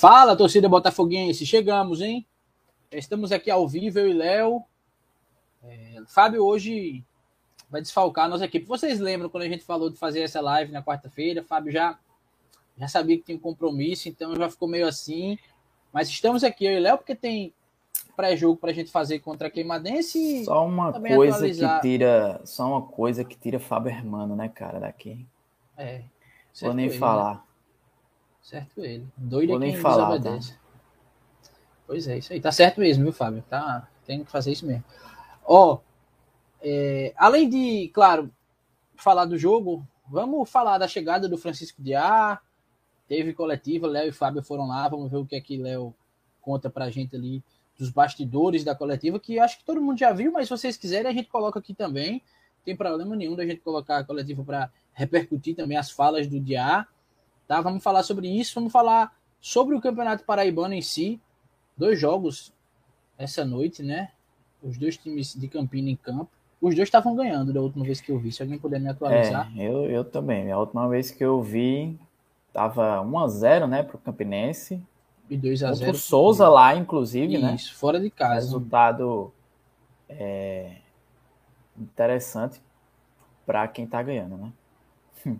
Fala, torcida botafoguense, chegamos, hein? Estamos aqui ao vivo, eu e Léo. É, Fábio hoje vai desfalcar a nossa equipe. Vocês lembram quando a gente falou de fazer essa live na quarta-feira? Fábio já, já sabia que tinha um compromisso, então já ficou meio assim. Mas estamos aqui, eu e Léo, porque tem pré-jogo para a gente fazer contra a Queimadense. Só uma coisa atualizar. que tira, só uma coisa que tira Fábio Hermano, né, cara, daqui. É. Vou nem ele, falar. Né? Certo ele. Doido Vou é nem falar, tá? Pois é, isso aí. Tá certo mesmo, viu, Fábio? Tá, tem que fazer isso mesmo. Ó, é, além de, claro, falar do jogo, vamos falar da chegada do Francisco Diá. Teve coletiva, Léo e Fábio foram lá, vamos ver o que é que Léo conta pra gente ali dos bastidores da coletiva, que acho que todo mundo já viu, mas se vocês quiserem, a gente coloca aqui também. Não tem problema nenhum da gente colocar a coletiva para repercutir também as falas do Diá. Tá? Vamos falar sobre isso, vamos falar sobre o Campeonato Paraibano em si. Dois jogos essa noite, né? Os dois times de Campina em campo. Os dois estavam ganhando da última vez que eu vi. Se alguém puder me atualizar. É, eu, eu também. A última vez que eu vi, tava 1x0, né, pro Campinense. E 2x0. O Souza lá, inclusive, Isso, né? Isso, fora de casa. Resultado é, interessante para quem tá ganhando, né?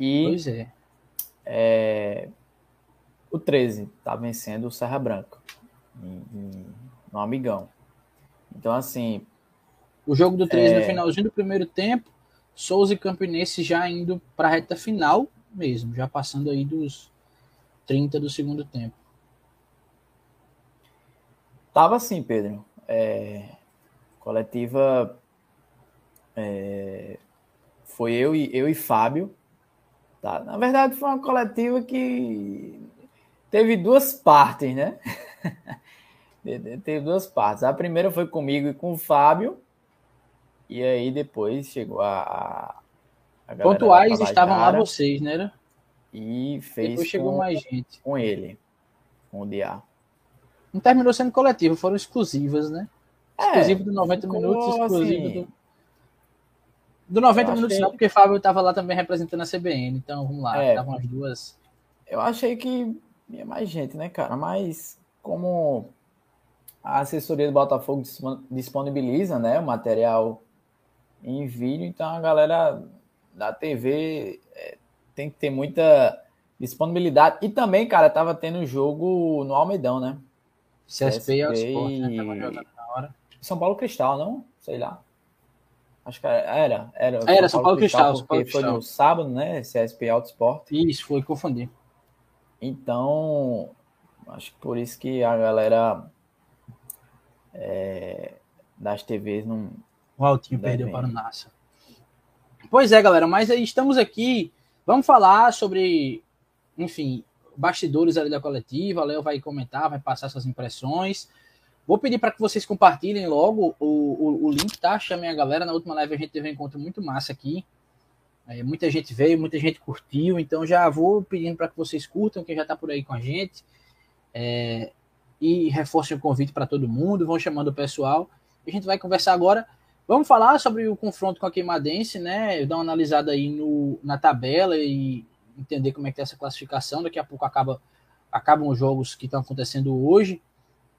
E, pois é. É. O 13 tá vencendo o Serra Branca no Amigão. Então, assim. O jogo do 13 é... no finalzinho do primeiro tempo, Souza e Campinense já indo para a reta final mesmo, já passando aí dos 30 do segundo tempo. Tava assim, Pedro. É... Coletiva. É... Foi eu e, eu e Fábio. Tá? Na verdade, foi uma coletiva que teve duas partes, né? Teve duas partes. A primeira foi comigo e com o Fábio. E aí depois chegou a. a Pontuais estavam lá vocês, né? E fez. Depois chegou com, mais gente. Com ele. Com o DA. Não terminou sendo coletivo, foram exclusivas, né? É, exclusivo do 90 minutos, exclusivo assim, do. Do 90 minutos achei... não, porque Fábio estava lá também representando a CBN, então vamos lá, é, estavam as duas. Eu achei que ia mais gente, né, cara? Mas como a assessoria do Botafogo disponibiliza né, o material em vídeo, então a galera da TV é, tem que ter muita disponibilidade. E também, cara, tava tendo jogo no Almeidão, né? CSP, CSP e Sport, né? Tava jogando na hora. São Paulo Cristal, não? Sei lá. Acho que era. Era, era São Paulo, Paulo Cristal, Cristal, porque foi no sábado, né? CSP Auto Sport. Isso, foi confundir. Então, acho que por isso que a galera é, das TVs não. O Altinho perdeu para o Nassa. Pois é, galera, mas aí estamos aqui. Vamos falar sobre, enfim, bastidores ali da coletiva. A Léo vai comentar, vai passar suas impressões. Vou pedir para que vocês compartilhem logo o, o, o, link, tá? Chamem a galera. Na última live a gente teve um encontro muito massa aqui. É, muita gente veio, muita gente curtiu. Então já vou pedindo para que vocês curtam, quem já está por aí com a gente. É, e reforcem o convite para todo mundo, vão chamando o pessoal. A gente vai conversar agora. Vamos falar sobre o confronto com a Queimadense, né? Dar uma analisada aí no, na tabela e entender como é que é essa classificação. Daqui a pouco acaba, acabam os jogos que estão acontecendo hoje.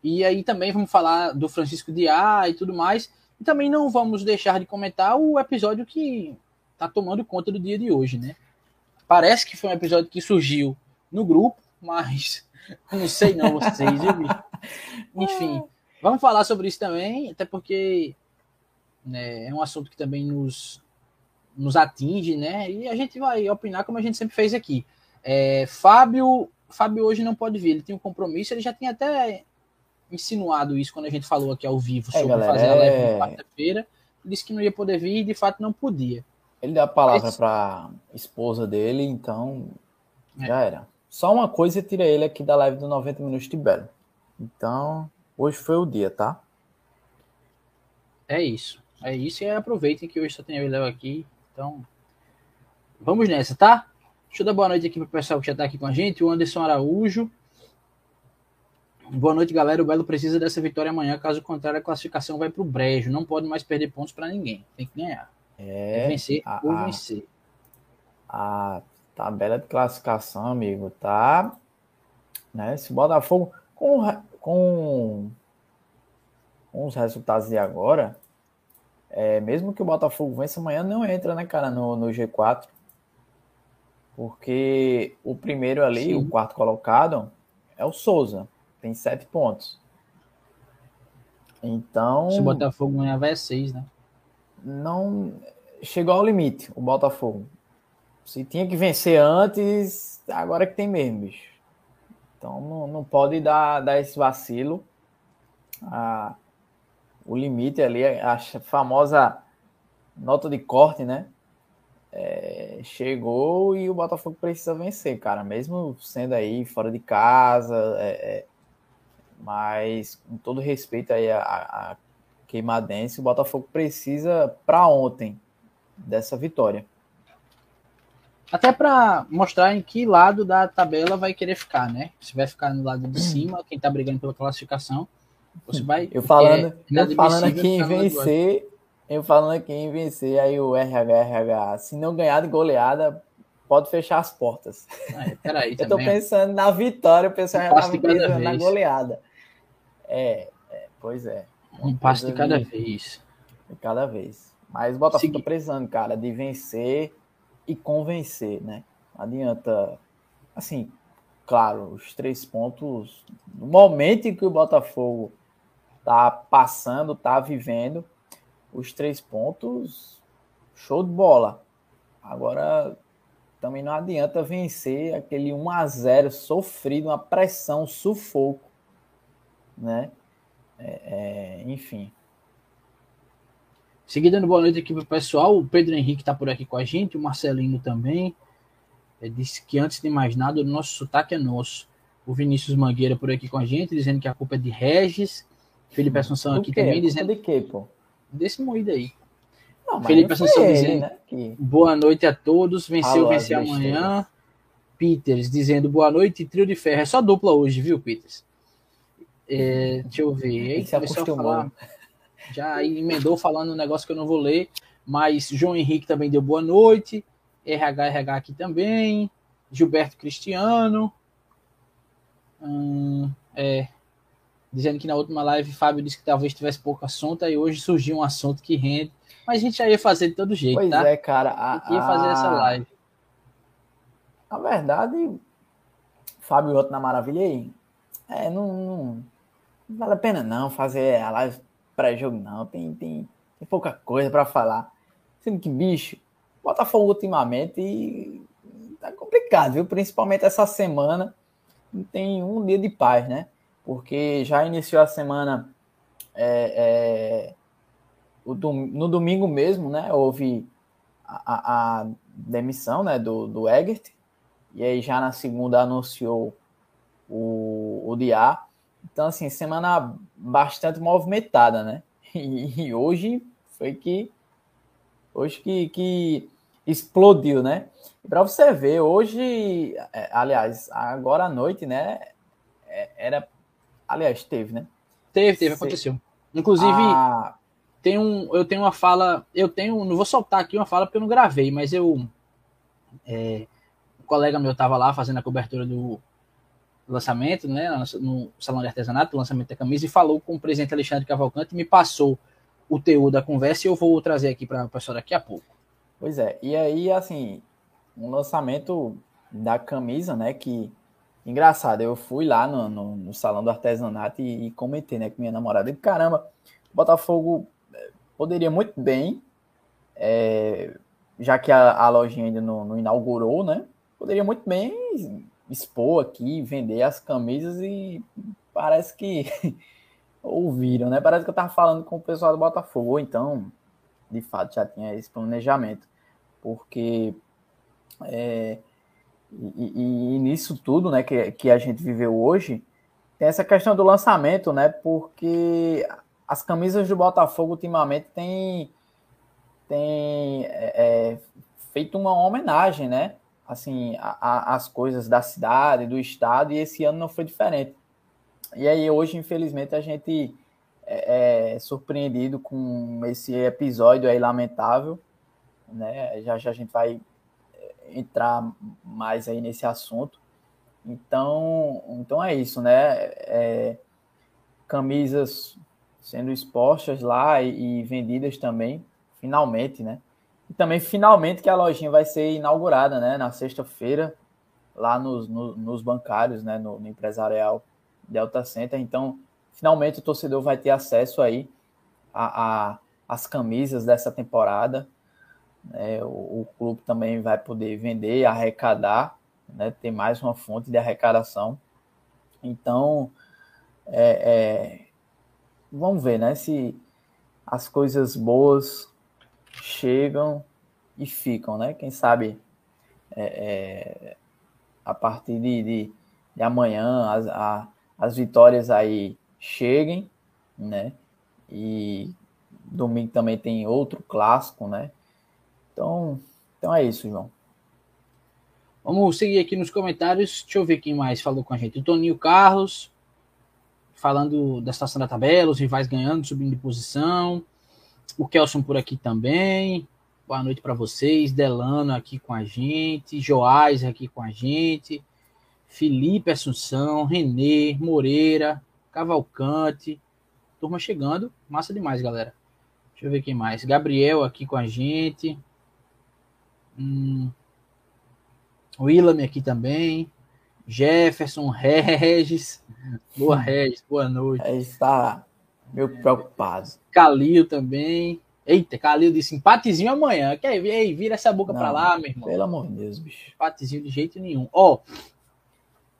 E aí também vamos falar do Francisco Diá e tudo mais. E também não vamos deixar de comentar o episódio que está tomando conta do dia de hoje, né? Parece que foi um episódio que surgiu no grupo, mas não sei não vocês, viu, Enfim, vamos falar sobre isso também, até porque né, é um assunto que também nos, nos atinge, né? E a gente vai opinar como a gente sempre fez aqui. É, Fábio, Fábio hoje não pode vir, ele tem um compromisso, ele já tinha até insinuado isso quando a gente falou aqui ao vivo é, sobre galera, fazer a live é... na quarta-feira. Disse que não ia poder vir e de fato não podia. Ele deu a palavra Mas... para esposa dele, então é. já era. Só uma coisa tira ele aqui da live do 90 Minutos de Belo. Então, hoje foi o dia, tá? É isso. É isso e aproveitem que hoje só tem eu e Léo aqui. Então, vamos nessa, tá? Deixa eu dar boa noite aqui pro pessoal que já tá aqui com a gente. O Anderson Araújo. Boa noite, galera. O Belo precisa dessa vitória amanhã. Caso contrário, a classificação vai pro brejo. Não pode mais perder pontos para ninguém. Tem que ganhar. É. vencer a, ou vencer. A, Tabela de classificação, amigo, tá Né? Se o Botafogo, com, com, com os resultados de agora, é, mesmo que o Botafogo vença amanhã, não entra, né, cara, no, no G4. Porque o primeiro ali, Sim. o quarto colocado, é o Souza. Tem sete pontos. Então. Se o Botafogo ganhar, vai é seis, né? Não. Chegou ao limite, o Botafogo. Se tinha que vencer antes, agora é que tem mesmo, bicho. Então não, não pode dar, dar esse vacilo. Ah, o limite ali, a famosa nota de corte, né? É, chegou e o Botafogo precisa vencer, cara. Mesmo sendo aí fora de casa, é, é, mas com todo respeito aí a, a Queimadense, o Botafogo precisa para ontem dessa vitória. Até para mostrar em que lado da tabela vai querer ficar, né? Se vai ficar no lado de cima, quem tá brigando pela classificação, você vai. Eu falando, é eu falando aqui em vencer, eu falando aqui em vencer, aí o RH, se não ganhar de goleada, pode fechar as portas. Ah, peraí, eu tô pensando na vitória, o pessoal já tava na goleada. É, é, pois é. Um passo de cada vez. De cada vez. Mas o Botafogo tá precisando, cara, de vencer e convencer, né? Não adianta. Assim, claro, os três pontos. No momento em que o Botafogo tá passando, tá vivendo, os três pontos, show de bola. Agora, também não adianta vencer aquele 1 a 0 sofrido, uma pressão, sufoco, né? É, é, enfim. Seguida, boa noite aqui para o pessoal. O Pedro Henrique está por aqui com a gente, o Marcelino também. Ele disse que antes de mais nada, o nosso sotaque é nosso. O Vinícius Mangueira por aqui com a gente, dizendo que a culpa é de Regis. Felipe Assunção aqui também, dizendo. De quê, pô? Desse moído aí. Não, Felipe Assunção ele, dizendo né? que... boa noite a todos, venceu, venceu amanhã. Peters dizendo boa noite, trio de ferro. É só dupla hoje, viu, Peters? É, deixa eu ver. Aí começou a falar já emendou falando um negócio que eu não vou ler, mas João Henrique também deu boa noite, RH, RH aqui também, Gilberto Cristiano, hum, é, dizendo que na última live Fábio disse que talvez tivesse pouco assunto, e hoje surgiu um assunto que rende, mas a gente já ia fazer de todo jeito, pois tá? é, cara. A, ia fazer a... essa live. Na verdade, Fábio outro na maravilha aí, é, não, não, não vale a pena não fazer a live pré-jogo, não. Tem, tem, tem pouca coisa para falar. Sendo que, bicho, Botafogo ultimamente tá complicado, viu? Principalmente essa semana. Não tem um dia de paz, né? Porque já iniciou a semana. É, é, no domingo mesmo, né? Houve a, a, demissão né, do, do Egert. E aí já na segunda anunciou o, o Diá. Então, assim, semana bastante movimentada, né? E, e hoje foi que. Hoje que, que explodiu, né? Para você ver, hoje, é, aliás, agora à noite, né? É, era. Aliás, teve, né? Teve, teve, aconteceu. Inclusive, a... tem um, eu tenho uma fala. Eu tenho. Não vou soltar aqui uma fala porque eu não gravei, mas eu. É, um colega meu estava lá fazendo a cobertura do, lançamento, né, no Salão de Artesanato, lançamento da camisa, e falou com o presidente Alexandre Cavalcante, me passou o teor da conversa e eu vou trazer aqui para o pessoal daqui a pouco. Pois é, e aí, assim, um lançamento da camisa, né, que, engraçado, eu fui lá no, no, no Salão do Artesanato e, e, comentei, né, com minha namorada, e caramba, Botafogo eh, poderia muito bem, é, já que a, a lojinha ainda não, não inaugurou, né, poderia muito bem expor aqui, vender as camisas e parece que ouviram, né? Parece que eu tava falando com o pessoal do Botafogo, ou então, de fato, já tinha esse planejamento, porque é, e, e, e, nisso tudo, né, que, que a gente viveu hoje, tem essa questão do lançamento, né? Porque as camisas do Botafogo ultimamente têm tem, é, é, feito uma homenagem, né? Assim a, a, as coisas da cidade, do estado, e esse ano não foi diferente. E aí hoje, infelizmente, a gente é, é surpreendido com esse episódio aí lamentável, né? Já já a gente vai é, entrar mais aí nesse assunto, Então, então é isso, né? É, camisas sendo expostas lá e, e, vendidas também, finalmente, né? E também finalmente que a lojinha vai ser inaugurada, né? Na sexta-feira, lá nos, no, nos bancários, né? No, no empresarial Delta Center. Então, finalmente o torcedor vai ter acesso aí a, a as camisas dessa temporada. Né? O, o, clube também vai poder vender, arrecadar, né? ter mais uma fonte de arrecadação. Então, é, é, vamos ver né? se as coisas boas chegam e ficam, né? Quem sabe é, é a partir de, de, de amanhã as, a, as vitórias aí cheguem, né? E domingo também tem outro clássico, né? Então, então é isso, João. Vamos seguir aqui nos comentários. Deixa eu ver quem mais falou com a gente. O Toninho Carlos, falando da situação da tabela, os rivais ganhando, subindo de posição. O Kelson por aqui também. Boa noite para vocês. Delano aqui com a gente. Joás aqui com a gente. Felipe Assunção, Renê, Moreira, Cavalcante. Turma chegando. Massa demais, galera. Deixa eu ver quem mais. Gabriel aqui com a gente. Hum. Willam aqui também. Jefferson, Regis. Boa, Regis. Boa noite. Regis está meio preocupado. Calil também. Eita, Calil disse empatizinho amanhã. Quer ver? Ei, vira essa boca para lá, meu irmão. Pelo amor de Deus, bicho. Empatizinho de jeito nenhum. Ó, oh,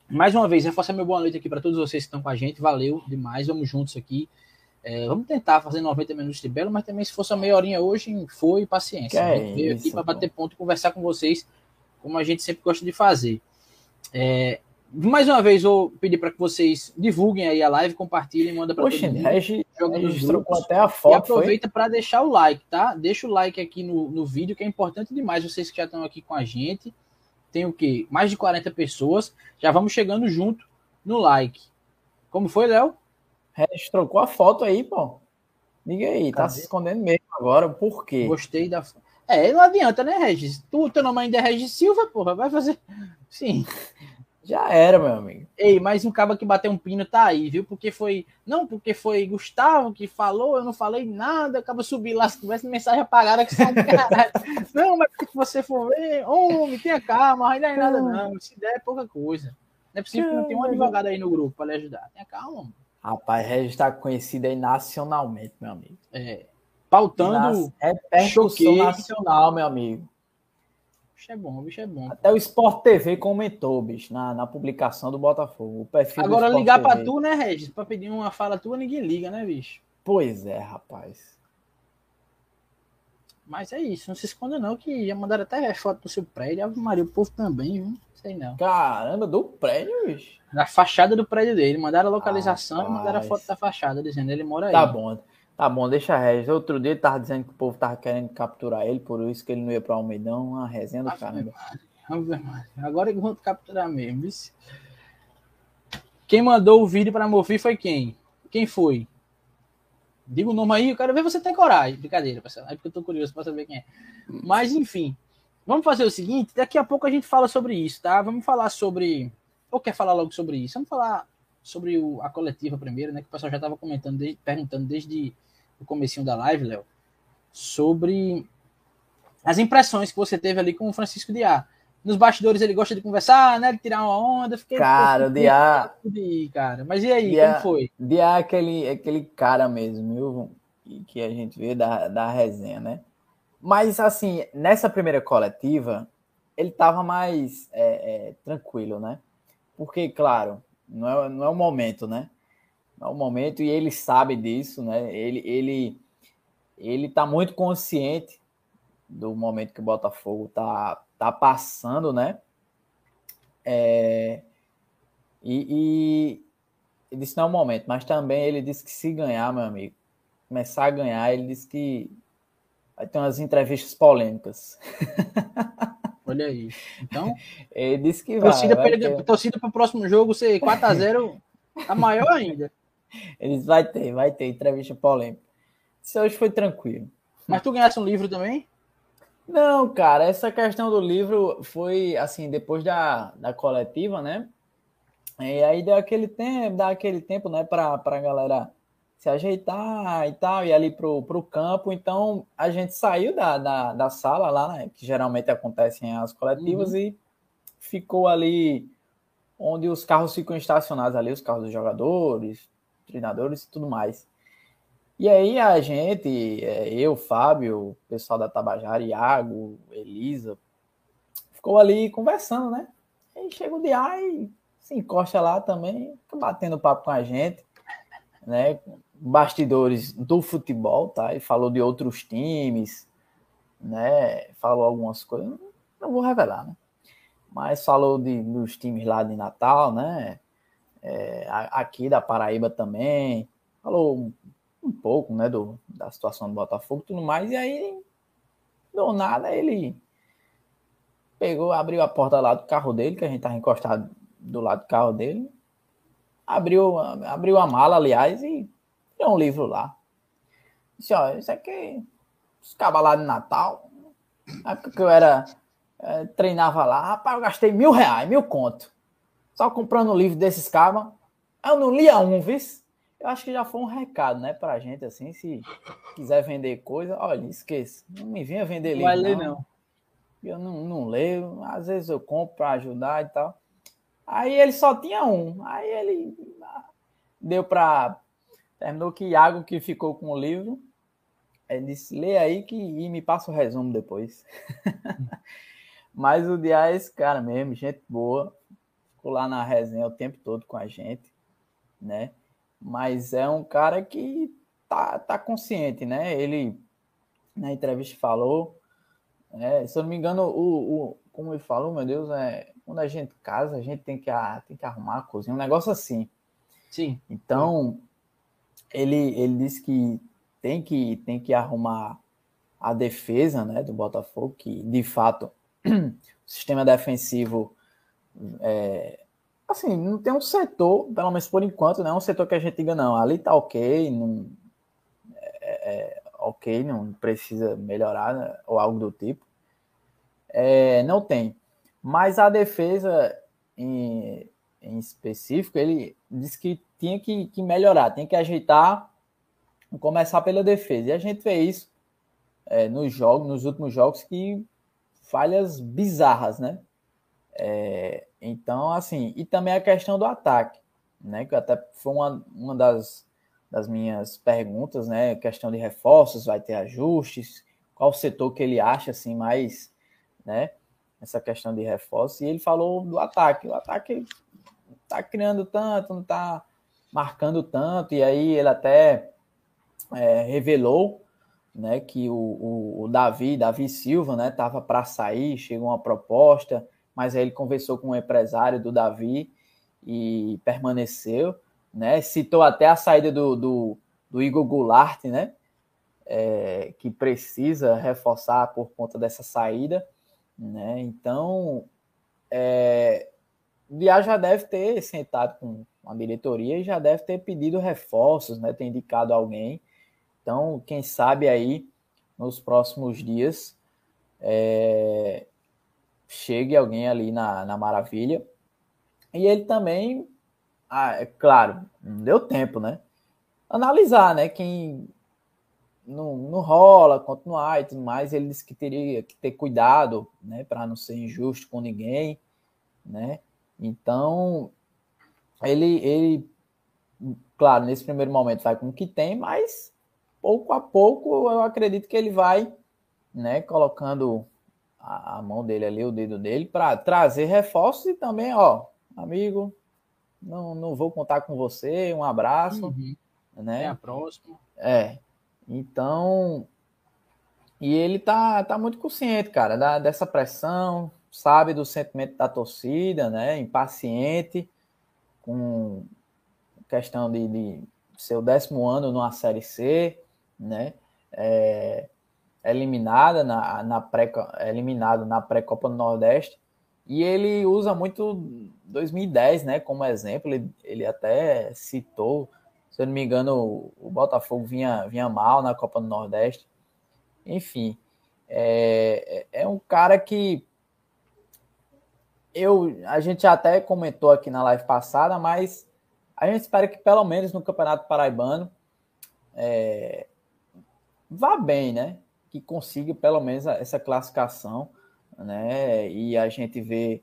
mais uma vez, reforça meu boa noite aqui para todos vocês que estão com a gente. Valeu demais. Vamos juntos aqui. É, vamos tentar fazer 90 minutos de belo, mas também se fosse a meia horinha hoje, foi paciência. Que a gente veio aqui para bater ponto e conversar com vocês, como a gente sempre gosta de fazer. É, mais uma vez, vou pedir para que vocês divulguem aí a live, compartilhem, manda para todo mundo. Regi, grupos, até a foto. E aproveita para deixar o like, tá? Deixa o like aqui no, no vídeo, que é importante demais. Vocês que já estão aqui com a gente, tem o quê? Mais de 40 pessoas. Já vamos chegando junto no like. Como foi, Léo? Regis trocou a foto aí, pô. Diga aí, tá Cadê? se escondendo mesmo agora, por quê? Gostei da. É, não adianta, né, Regis? Tu, teu nome ainda é Regis Silva, porra, vai fazer. Sim. Já era, meu amigo. Ei, mas um cabo que bateu um pino tá aí, viu? Porque foi. Não, porque foi Gustavo que falou, eu não falei nada, acaba subir lá, se tivesse mensagem apagada que sai caralho. não, mas se você for ver, homem, tenha calma, ainda é nada, não. Se der é pouca coisa. Não é possível que não tenha um advogado aí no grupo para lhe ajudar. Tenha calma, mano. Rapaz, Regis está conhecido aí nacionalmente, meu amigo. É. Pautando. Repercussão nacional, meu amigo. Bicho é bom, bicho é bom. Até o Sport TV comentou, bicho, na, na publicação do Botafogo. O perfil Agora ligar para tu, né, Regis? Para pedir uma fala tua, ninguém liga, né, bicho? Pois é, rapaz. Mas é isso, não se esconda não, que já mandaram até foto do seu prédio. Ave Maria, o povo também, viu? Sei não. Caramba, do prédio, bicho. Da fachada do prédio dele. Mandaram a localização e mandaram a foto da fachada, dizendo ele mora aí. Tá bom, tá bom, deixa a Regis. Outro dia ele tava dizendo que o povo tava querendo capturar ele, por isso que ele não ia pra Almeidão. Uma resenha do caramba. Agora que vão capturar mesmo. Quem mandou o vídeo pra Mofi foi quem? Quem foi? Diga o nome aí, eu quero ver você ter coragem. Brincadeira, pessoal. É porque eu tô curioso pra saber quem é. Mas, enfim. Vamos fazer o seguinte, daqui a pouco a gente fala sobre isso, tá? Vamos falar sobre. Ou quer falar logo sobre isso? Vamos falar sobre o, a coletiva primeiro, né? Que o pessoal já estava comentando, desde, perguntando desde o comecinho da live, Léo, sobre as impressões que você teve ali com o Francisco Diá. Nos bastidores ele gosta de conversar, né? De tirar uma onda. Fiquei, cara, o Diá. cara. Mas e aí, Diá, como foi? Diá é aquele, aquele cara mesmo, viu? Que a gente vê da, da resenha, né? Mas, assim, nessa primeira coletiva, ele estava mais é, é, tranquilo, né? Porque, claro, não é, não é o momento, né? Não é o momento e ele sabe disso, né? Ele, ele, ele tá muito consciente do momento que o Botafogo tá, tá passando, né? É, e, e ele disse não é o momento, mas também ele disse que se ganhar, meu amigo, começar a ganhar, ele disse que Vai ter umas entrevistas polêmicas. Olha aí. Então, ele disse que vai. Torcida, vai torcida para o próximo jogo ser 4x0, tá maior ainda. Eles vai ter, vai ter entrevista polêmica. Isso hoje foi tranquilo. Mas tu ganhasse um livro também? Não, cara, essa questão do livro foi assim, depois da, da coletiva, né? E aí deu aquele tempo, dá aquele tempo, né, para a galera se ajeitar e tal, e ali pro, pro campo. Então a gente saiu da, da, da sala lá, né, que geralmente acontecem as coletivas, uhum. e ficou ali onde os carros ficam estacionados ali, os carros dos jogadores, treinadores e tudo mais. E aí a gente, é, eu, Fábio, o pessoal da Tabajara, Iago, Elisa, ficou ali conversando, né? Aí chega o dia e se encosta lá também, fica batendo papo com a gente, né? Bastidores do futebol, tá? E falou de outros times, né? Falou algumas coisas, não vou revelar, né? Mas falou de, dos times lá de Natal, né? É, aqui da Paraíba também. Falou um pouco, né, do, da situação do Botafogo e tudo mais, e aí, do nada, ele pegou, abriu a porta lá do carro dele, que a gente tava encostado do lado do carro dele, abriu, abriu a mala, aliás, e deu um livro lá. Disse, ó, isso aqui, os cavalados de Natal, na época que eu era, é, treinava lá, rapaz, eu gastei mil reais, mil conto, só comprando livro desses cabas, eu não lia um, viu? Eu acho que já foi um recado, né, pra gente, assim, se quiser vender coisa, olha, esqueça, não me venha vender livro. Vai ler, não. não. Eu não, não leio, às vezes eu compro para ajudar e tal. Aí ele só tinha um, aí ele deu para. Terminou que Iago, que ficou com o livro, ele disse: lê aí que, e me passa o resumo depois. Mas o Dias, cara mesmo, gente boa, ficou lá na resenha o tempo todo com a gente, né? mas é um cara que tá, tá consciente, né? Ele na entrevista falou, é, se eu não me engano, o, o, como ele falou, meu Deus, é quando a gente casa, a gente tem que, tem que arrumar a cozinha, um negócio assim. Sim. Então, ele, ele disse que tem que tem que arrumar a defesa, né, do Botafogo, que de fato o sistema defensivo é, assim, não tem um setor, pelo menos por enquanto, não é um setor que a gente diga, não, ali tá ok, não, é, é ok, não precisa melhorar, né, ou algo do tipo. É, não tem. Mas a defesa em, em específico, ele disse que tinha que, que melhorar, tem que ajeitar, começar pela defesa. E a gente vê isso é, nos jogos, nos últimos jogos, que falhas bizarras, né? É, então, assim, e também a questão do ataque, né? Que até foi uma, uma das, das minhas perguntas, né? Questão de reforços, vai ter ajustes, qual setor que ele acha assim mais, né? Essa questão de reforços. E ele falou do ataque. O ataque tá criando tanto, não tá marcando tanto, e aí ele até é, revelou né, que o, o, o, Davi, Davi Silva, né, tava para sair, chegou uma proposta, mas aí ele conversou com o empresário do Davi e permaneceu, né? Citou até a saída do, do, do Igor Goulart, né? É, que precisa reforçar por conta dessa saída, né? Então, é, o Diá já deve ter sentado com a diretoria e já deve ter pedido reforços, né? Ter indicado alguém. Então, quem sabe aí nos próximos dias é, chegue alguém ali na, na Maravilha. E ele também, ah, é claro, não deu tempo, né? Analisar, né? Quem não, não rola, continuar e tudo mais. Ele disse que teria que ter cuidado, né? Para não ser injusto com ninguém, né? Então, ele, ele, claro, nesse primeiro momento vai com o que tem, mas pouco a pouco eu acredito que ele vai, né? Colocando a, a mão dele ali, o dedo dele, para trazer reforços e também, ó, amigo, não, não vou contar com você, um abraço, uhum. né? É a próxima. É. Então, e ele tá, tá muito consciente, cara, da, dessa pressão, sabe do sentimento da torcida, né? Impaciente, com questão de, de ser o décimo ano numa Série C, né? É, eliminada na, na pré, eliminado na pré-copa do Nordeste e ele usa muito 2010, né, como exemplo. Ele, ele até citou, se eu não me engano, o, o Botafogo vinha, vinha mal na Copa do Nordeste. Enfim, é, é um cara que eu, a gente até comentou aqui na live passada, mas a gente espera que pelo menos no Campeonato Paraibano é, vá bem, né? Que consiga pelo menos essa classificação, né? E a gente vê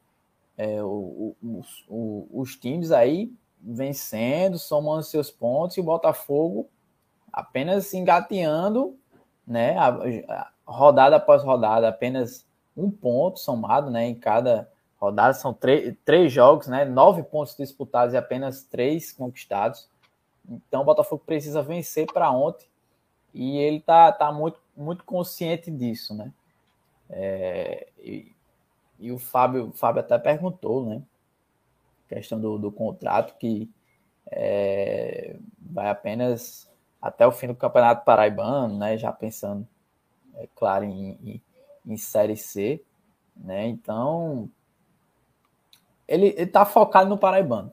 é, o, o, o, os times aí vencendo, somando seus pontos, e o Botafogo apenas engateando, né? Rodada após rodada, apenas um ponto somado, né? Em cada rodada são três jogos, né? Nove pontos disputados e apenas três conquistados. Então o Botafogo precisa vencer para ontem e ele tá, tá muito, muito consciente disso, né? É, e, e, o Fábio, o Fábio até perguntou, né? Questão do, do contrato que é, vai apenas até o fim do Campeonato Paraibano, né? Já pensando, é claro, em, em, em Série C, né? Então ele está focado no Paraibano.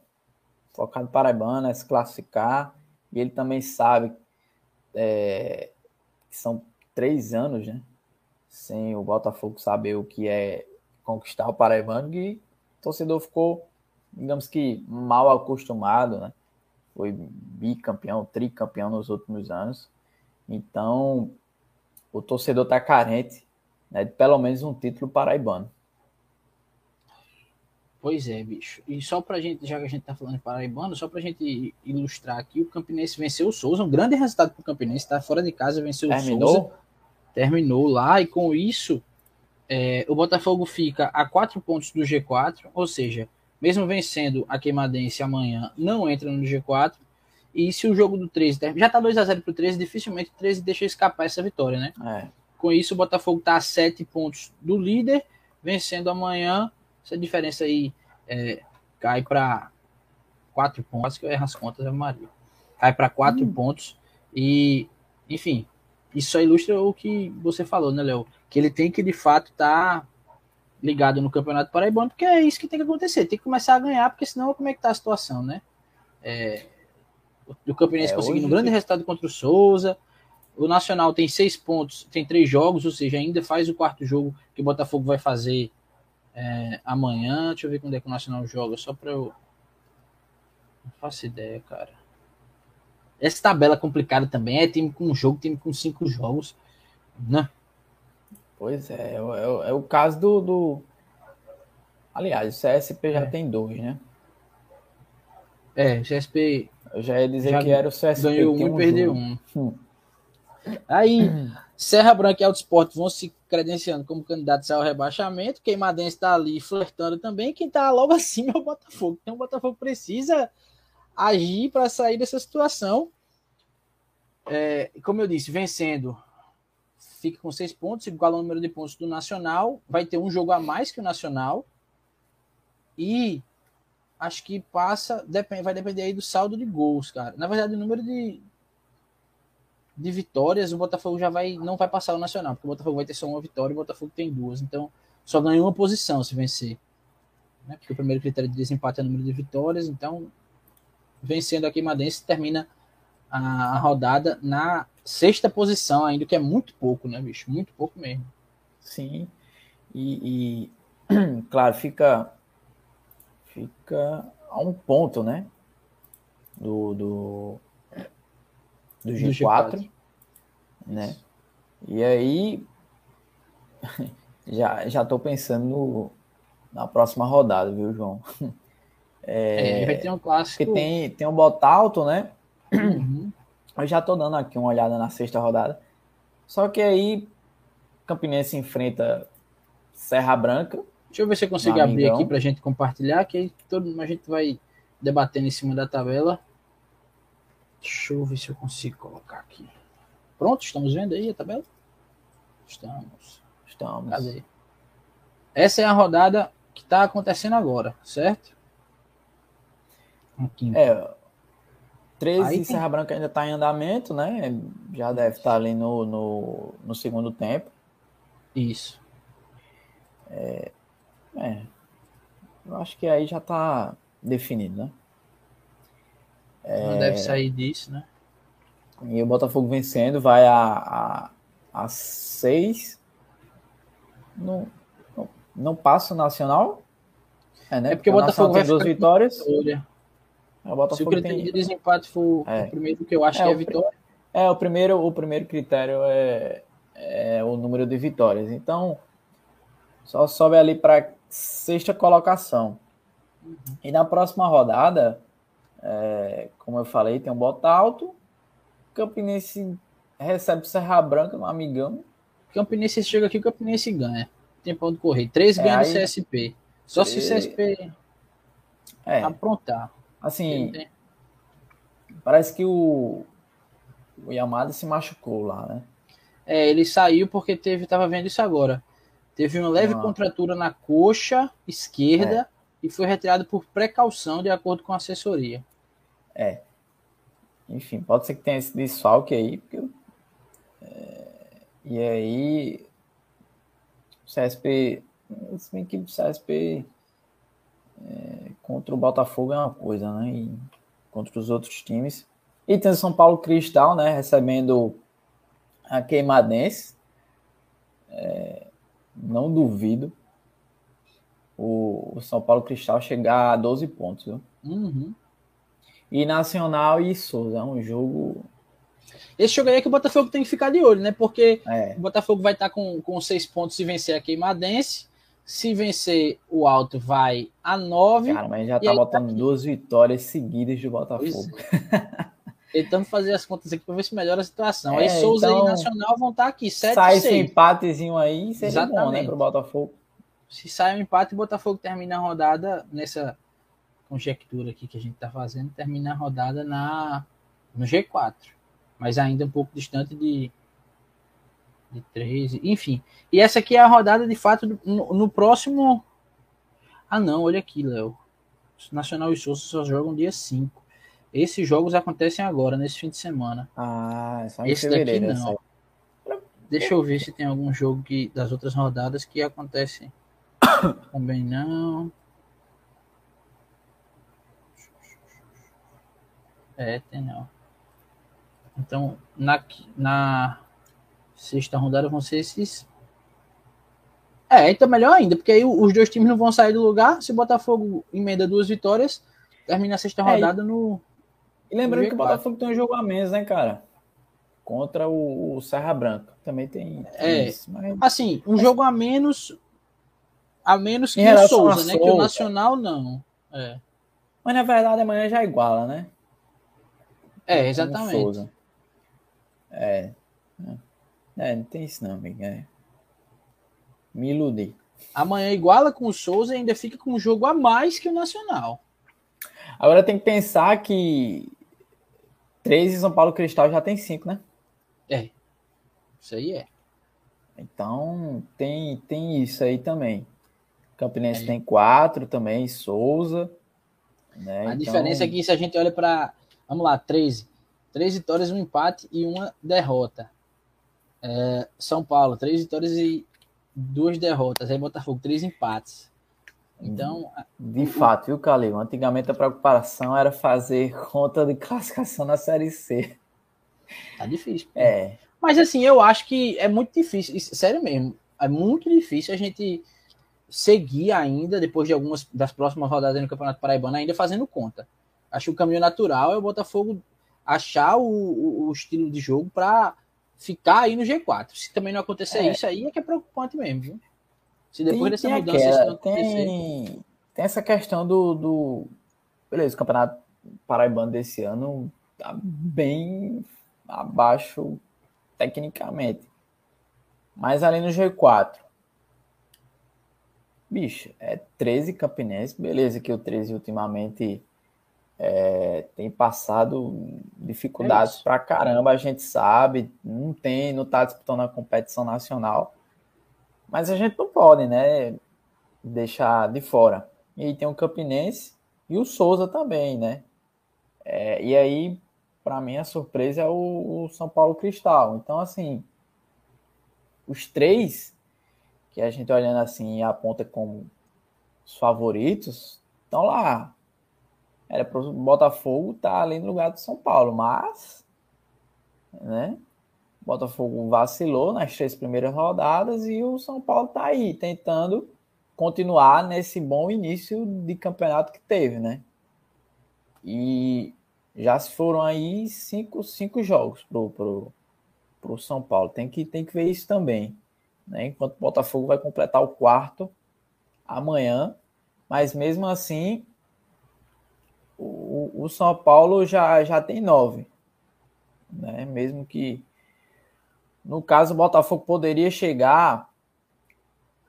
Focado no Paraibano, é se classificar. E ele também sabe é, que são três anos, né? Sem o Botafogo saber o que é conquistar o Paraibano. E o torcedor ficou, digamos que, mal acostumado, né? Foi bicampeão, tricampeão nos últimos anos. Então, o torcedor está carente né, de pelo menos um título paraibano. Pois é, bicho. E só pra gente, já que a gente tá falando de Paraibano, só pra gente ilustrar aqui, o Campinense venceu o Souza, um grande resultado pro Campinense, tá fora de casa, venceu Terminou? o Souza. Terminou lá, e com isso, é, o Botafogo fica a quatro pontos do G4, ou seja, mesmo vencendo a Queimadense amanhã, não entra no G4. E se o jogo do 13 já tá 2 a 0 pro 13, dificilmente o 13 deixa escapar essa vitória, né? É. Com isso, o Botafogo tá a 7 pontos do líder, vencendo amanhã essa diferença aí é, cai para quatro pontos, que eu erro as contas, é Maria. Cai para quatro hum. pontos e, enfim, isso só ilustra o que você falou, né, Léo? Que ele tem que, de fato, estar tá ligado no Campeonato Paraibano, porque é isso que tem que acontecer. Tem que começar a ganhar, porque senão como é que tá a situação, né? É, o Campinense é, conseguindo um grande tem... resultado contra o Souza. O Nacional tem seis pontos, tem três jogos, ou seja, ainda faz o quarto jogo que o Botafogo vai fazer é, amanhã, deixa eu ver quando é que o Nacional joga, só para eu. Não faço ideia, cara. Essa tabela complicada também é time com um jogo, time com cinco jogos, né? Pois é, é, é, é o caso do, do, Aliás, o CSP já é. tem dois, né? É, o CSP. Eu já ia dizer já que era o CSP. Ganhou um e perdeu um. Hum. Aí, Serra Branca e Alto Esporte vão se credenciando como candidatos ao rebaixamento. Queimadense está ali flertando também. Quem está logo acima é o Botafogo. Então o Botafogo precisa agir para sair dessa situação. É, como eu disse, vencendo, fica com seis pontos, igual ao número de pontos do Nacional. Vai ter um jogo a mais que o Nacional. E acho que passa, vai depender aí do saldo de gols, cara. Na verdade, o número de, de vitórias, o Botafogo já vai não vai passar o Nacional, porque o Botafogo vai ter só uma vitória e o Botafogo tem duas. Então, só ganha uma posição se vencer. Né? Porque o primeiro critério de desempate é o número de vitórias. Então, vencendo a Queimadense, termina a, rodada na sexta posição, ainda que é muito pouco, né, bicho? Muito pouco mesmo. Sim. E, e claro, fica fica a um ponto, né? Do, do, do G4, do G4. né? E aí já já tô pensando no, na próxima rodada, viu, João? É, é vai ter um clássico. Porque tem, tem um Botalto, né? Uhum. Eu já tô dando aqui uma olhada na sexta rodada. Só que aí Campinense enfrenta Serra Branca. Deixa eu ver se eu consigo abrir aqui pra gente compartilhar, que aí todo, a gente vai debatendo em cima da tabela. Deixa eu ver se eu consigo colocar aqui. Pronto, estamos vendo aí a tabela? Estamos. Estamos. Cadê? Essa é a rodada que está acontecendo agora, certo? Aqui. É. 13 aí tem... Serra Branca ainda está em andamento, né? Já deve estar tá ali no, no, no segundo tempo. Isso. É, é. Eu acho que aí já está definido, né? Não deve sair disso, né? E o Botafogo vencendo vai a, a, a seis. Não, não, não passa o Nacional? É, né? É porque o Botafogo vai duas vitórias. Vitória. É, Se o critério tem... de desempate for É. o primeiro que eu acho É, que é pri- vitória, É, o primeiro, o primeiro critério é, é o número de vitórias. Então, só sobe ali para sexta colocação. E na próxima rodada, é, como eu falei, tem o Bota Alto. Campinense recebe Serra Branca no Amigão. Campinense chega aqui, o Campinense ganha. Tem pra onde correr. Três É, ganha aí- no CSP. Só se o E- CSP É, aprontar. Assim, parece que o, o Yamada se machucou lá, né? É, ele saiu porque teve, tava vendo isso agora. Teve uma leve Ah. contratura na coxa esquerda É. e foi retirado por precaução, de acordo com a assessoria. Enfim, pode ser que tenha esse desfalque aí, porque é, e aí o CSP, se bem que o CSP é, contra o Botafogo é uma coisa, né? E contra os outros times. E tem o São Paulo Cristal, né? Recebendo a Queimadense. É, não duvido o, o São Paulo Cristal chegar a 12 pontos, viu? Uhum. E Nacional e Souza, é um jogo. Esse jogo aí é que o Botafogo tem que ficar de olho, né? Porque É, o Botafogo vai estar com, com seis pontos se vencer a Queimadense. Se vencer o Alto, vai a nove. cara, mas já tá aí, botando aqui? duas vitórias seguidas Pois Botafogo. Tentando fazer as contas aqui para ver se melhora a situação. aí É, Souza então, e Nacional vão estar aqui, 7 Sai esse 6. empatezinho aí, seria bom, né, Exatamente. pro Botafogo. Se sai um empate, o Botafogo termina a rodada nessa conjectura aqui que a gente está fazendo, termina a rodada na no G4, mas ainda um pouco distante de de 13, enfim. E essa aqui é a rodada de fato no, no próximo Ah, não, olha aqui, Léo. Nacional e Souza só jogam dia 5. Esses jogos acontecem agora, nesse fim de semana. Ah, é só em Esse daqui não. Deixa eu ver se tem algum jogo que, das outras rodadas que acontece também não. É, tem não. Então, na, na sexta rodada vão ser esses. É, então melhor ainda, porque aí os dois times não vão sair do lugar. Se o Botafogo emenda duas vitórias, termina a sexta É, e- rodada no. E lembrando que o G4. Botafogo tem um jogo a menos, né, cara? Contra o, o Serra Branca. Também tem É. isso. Mas Assim, um jogo a menos. A menos que Em o Souza, né? Que o Souza. Nacional não. É. Mas na verdade amanhã já iguala, né? É, exatamente. Souza. É. É, não tem isso não, amigo. É. Me iludi. Amanhã iguala com o Souza e ainda fica com um jogo a mais que o Nacional. Agora tem que pensar que 3 e São Paulo Cristal já tem 5, né? É. Isso aí é. Então tem, tem isso aí também. Campinense É. tem 4 também, Souza. Né? A Então, diferença é que se a gente olha para. Vamos lá, 13. Três vitórias, um empate e uma derrota. É, São Paulo, três vitórias e duas derrotas. Aí Botafogo, três empates. Então, De fato, viu, Calil? Antigamente a preocupação era fazer conta de classificação na Série C. tá difícil. É, Mas assim, eu acho que é muito difícil, sério mesmo, é muito difícil a gente seguir ainda, depois de algumas das próximas rodadas no Campeonato Paraibano, ainda fazendo conta. Acho que o caminho natural é o Botafogo achar o, o- o estilo de jogo para ficar aí no G4. Se também não acontecer É. isso aí, é que é preocupante mesmo, viu? Se depois tem, dessa tem mudança aquela- isso não acontecer. tem, tem essa questão do, do. Beleza, o Campeonato Paraibano desse ano tá bem abaixo tecnicamente. Mas ali no G4. Bicho, é 13 Campinense, beleza que o 13 ultimamente é, tem passado dificuldades É pra caramba, a gente sabe, não tem, não tá disputando a competição nacional, mas a gente não pode, né, deixar de fora. E aí tem o Campinense e o Souza também, né? É, e aí, para mim, a surpresa é o, o São Paulo Cristal. Então, assim, os três que a gente olhando assim aponta como os favoritos estão lá. Era para o Botafogo estar ali no lugar do São Paulo, mas, né? O Botafogo vacilou nas três primeiras rodadas e o São Paulo está aí tentando continuar nesse bom início de campeonato que teve, né? E já se foram aí cinco, cinco jogos pro, pro, pro São Paulo. Tem que, tem que ver isso também. Né? Enquanto o Botafogo vai completar o quarto amanhã. Mas mesmo assim, o, São Paulo já, já tem nove. Né? Mesmo que. No caso, o Botafogo poderia chegar.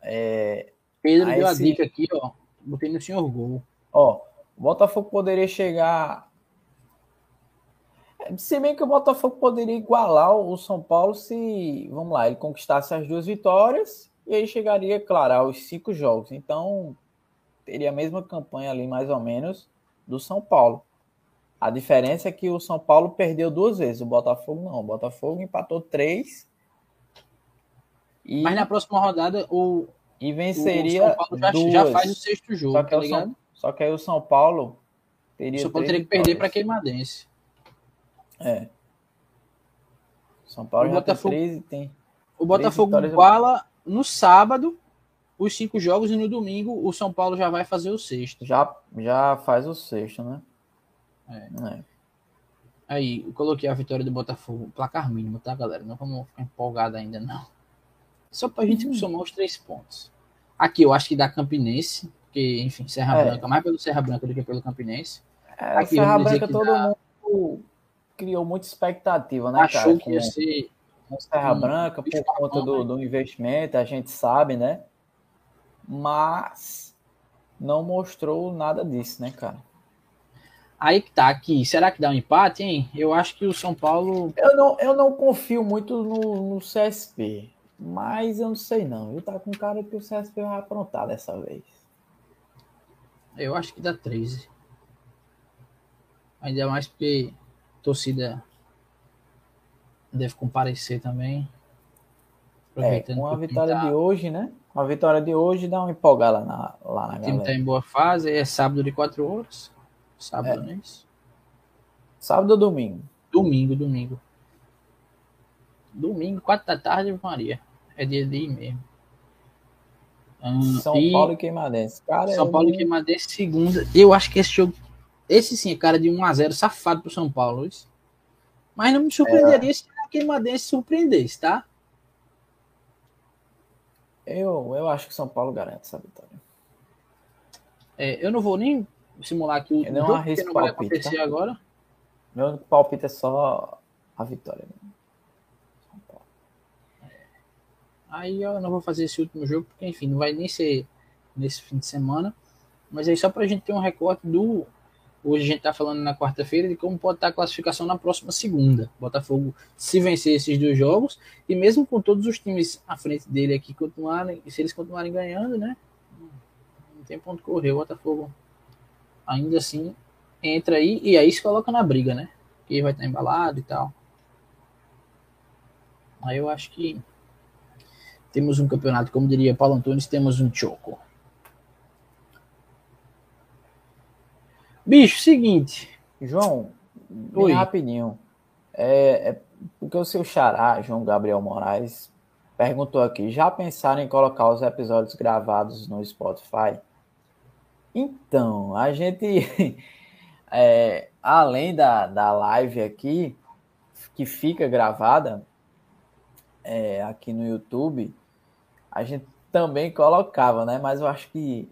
É, Pedro deu esse... a dica aqui, ó. Botei no senhor gol. Ó, o Botafogo poderia chegar. Se bem que o Botafogo poderia igualar o São Paulo se, vamos lá, ele conquistasse as duas vitórias e aí chegaria, claro, aos cinco jogos. Então, teria a mesma campanha ali, mais ou menos, do São Paulo. A diferença é que o São Paulo perdeu duas vezes, o Botafogo não. O Botafogo empatou três. E... Mas na próxima rodada, o, e venceria. O São Paulo já, duas. já faz o sexto jogo, só que, tá ligado? São, só que aí o São Paulo teria. O São Paulo teria que perder para Queimadense. É. São Paulo o já Botafogo, tem três e tem. O Botafogo iguala no sábado os cinco jogos e no domingo o São Paulo já vai fazer o sexto. Já, já faz o sexto, né? É. é. Aí, eu coloquei a vitória do Botafogo, placar mínimo, tá, galera? Não vamos ficar empolgado ainda, não. Só pra gente hum. somar os três pontos. Aqui eu acho que dá Campinense, porque, enfim, Serra é. Branca, mais pelo Serra Branca do que pelo Campinense. É, Aqui, Serra Branca todo dá... mundo criou muita expectativa, né, Achou cara? que ia ser Serra Branca por conta do, né? do investimento, a gente sabe, né? Mas não mostrou nada disso, né, cara? Aí que tá aqui. Será que dá um empate, hein? Eu acho que o São Paulo. Eu não, eu não confio muito no, no CSP. Mas eu não sei não. Eu tá com cara que o CSP vai aprontar dessa vez. Eu acho que dá 13. Ainda mais porque a torcida deve comparecer também. É, com a vitória tá... de hoje, né? Com a vitória de hoje dá uma empolgada na, lá na o time tá em boa fase, é sábado de 4 horas. Sábado, é. não é isso? Sábado ou domingo? Domingo, domingo. Domingo, 4 da tarde, Maria. É dia de ir mesmo. São e... Paulo e Queimadense. Cara, São Paulo e Queimadense, segunda. Eu acho que esse jogo. Esse sim é cara de 1x0 safado pro São Paulo. Isso. Mas não me surpreenderia é. se a Queimadense surpreendesse, tá? Eu, eu acho que São Paulo garante essa vitória. É, eu não vou nem simular aqui o eu não jogo, não vai acontecer tá? agora. Meu palpite é só a vitória. Aí eu não vou fazer esse último jogo, porque enfim, não vai nem ser nesse fim de semana. Mas aí só para a gente ter um recorte do. Hoje a gente está falando na quarta-feira de como pode estar a classificação na próxima segunda. Botafogo se vencer esses dois jogos, e mesmo com todos os times à frente dele aqui continuarem, se eles continuarem ganhando, né? Não tem ponto correr. O Botafogo ainda assim entra aí e aí se coloca na briga, né? Que vai estar embalado e tal. Aí eu acho que temos um campeonato, como diria Paulo Antunes, temos um choco. Bicho, seguinte. João, Oi. rapidinho. É, é, porque o seu xará, João Gabriel Moraes, perguntou aqui: já pensaram em colocar os episódios gravados no Spotify? Então, a gente, é, além da, da live aqui, que fica gravada é, aqui no YouTube, a gente também colocava, né? Mas eu acho que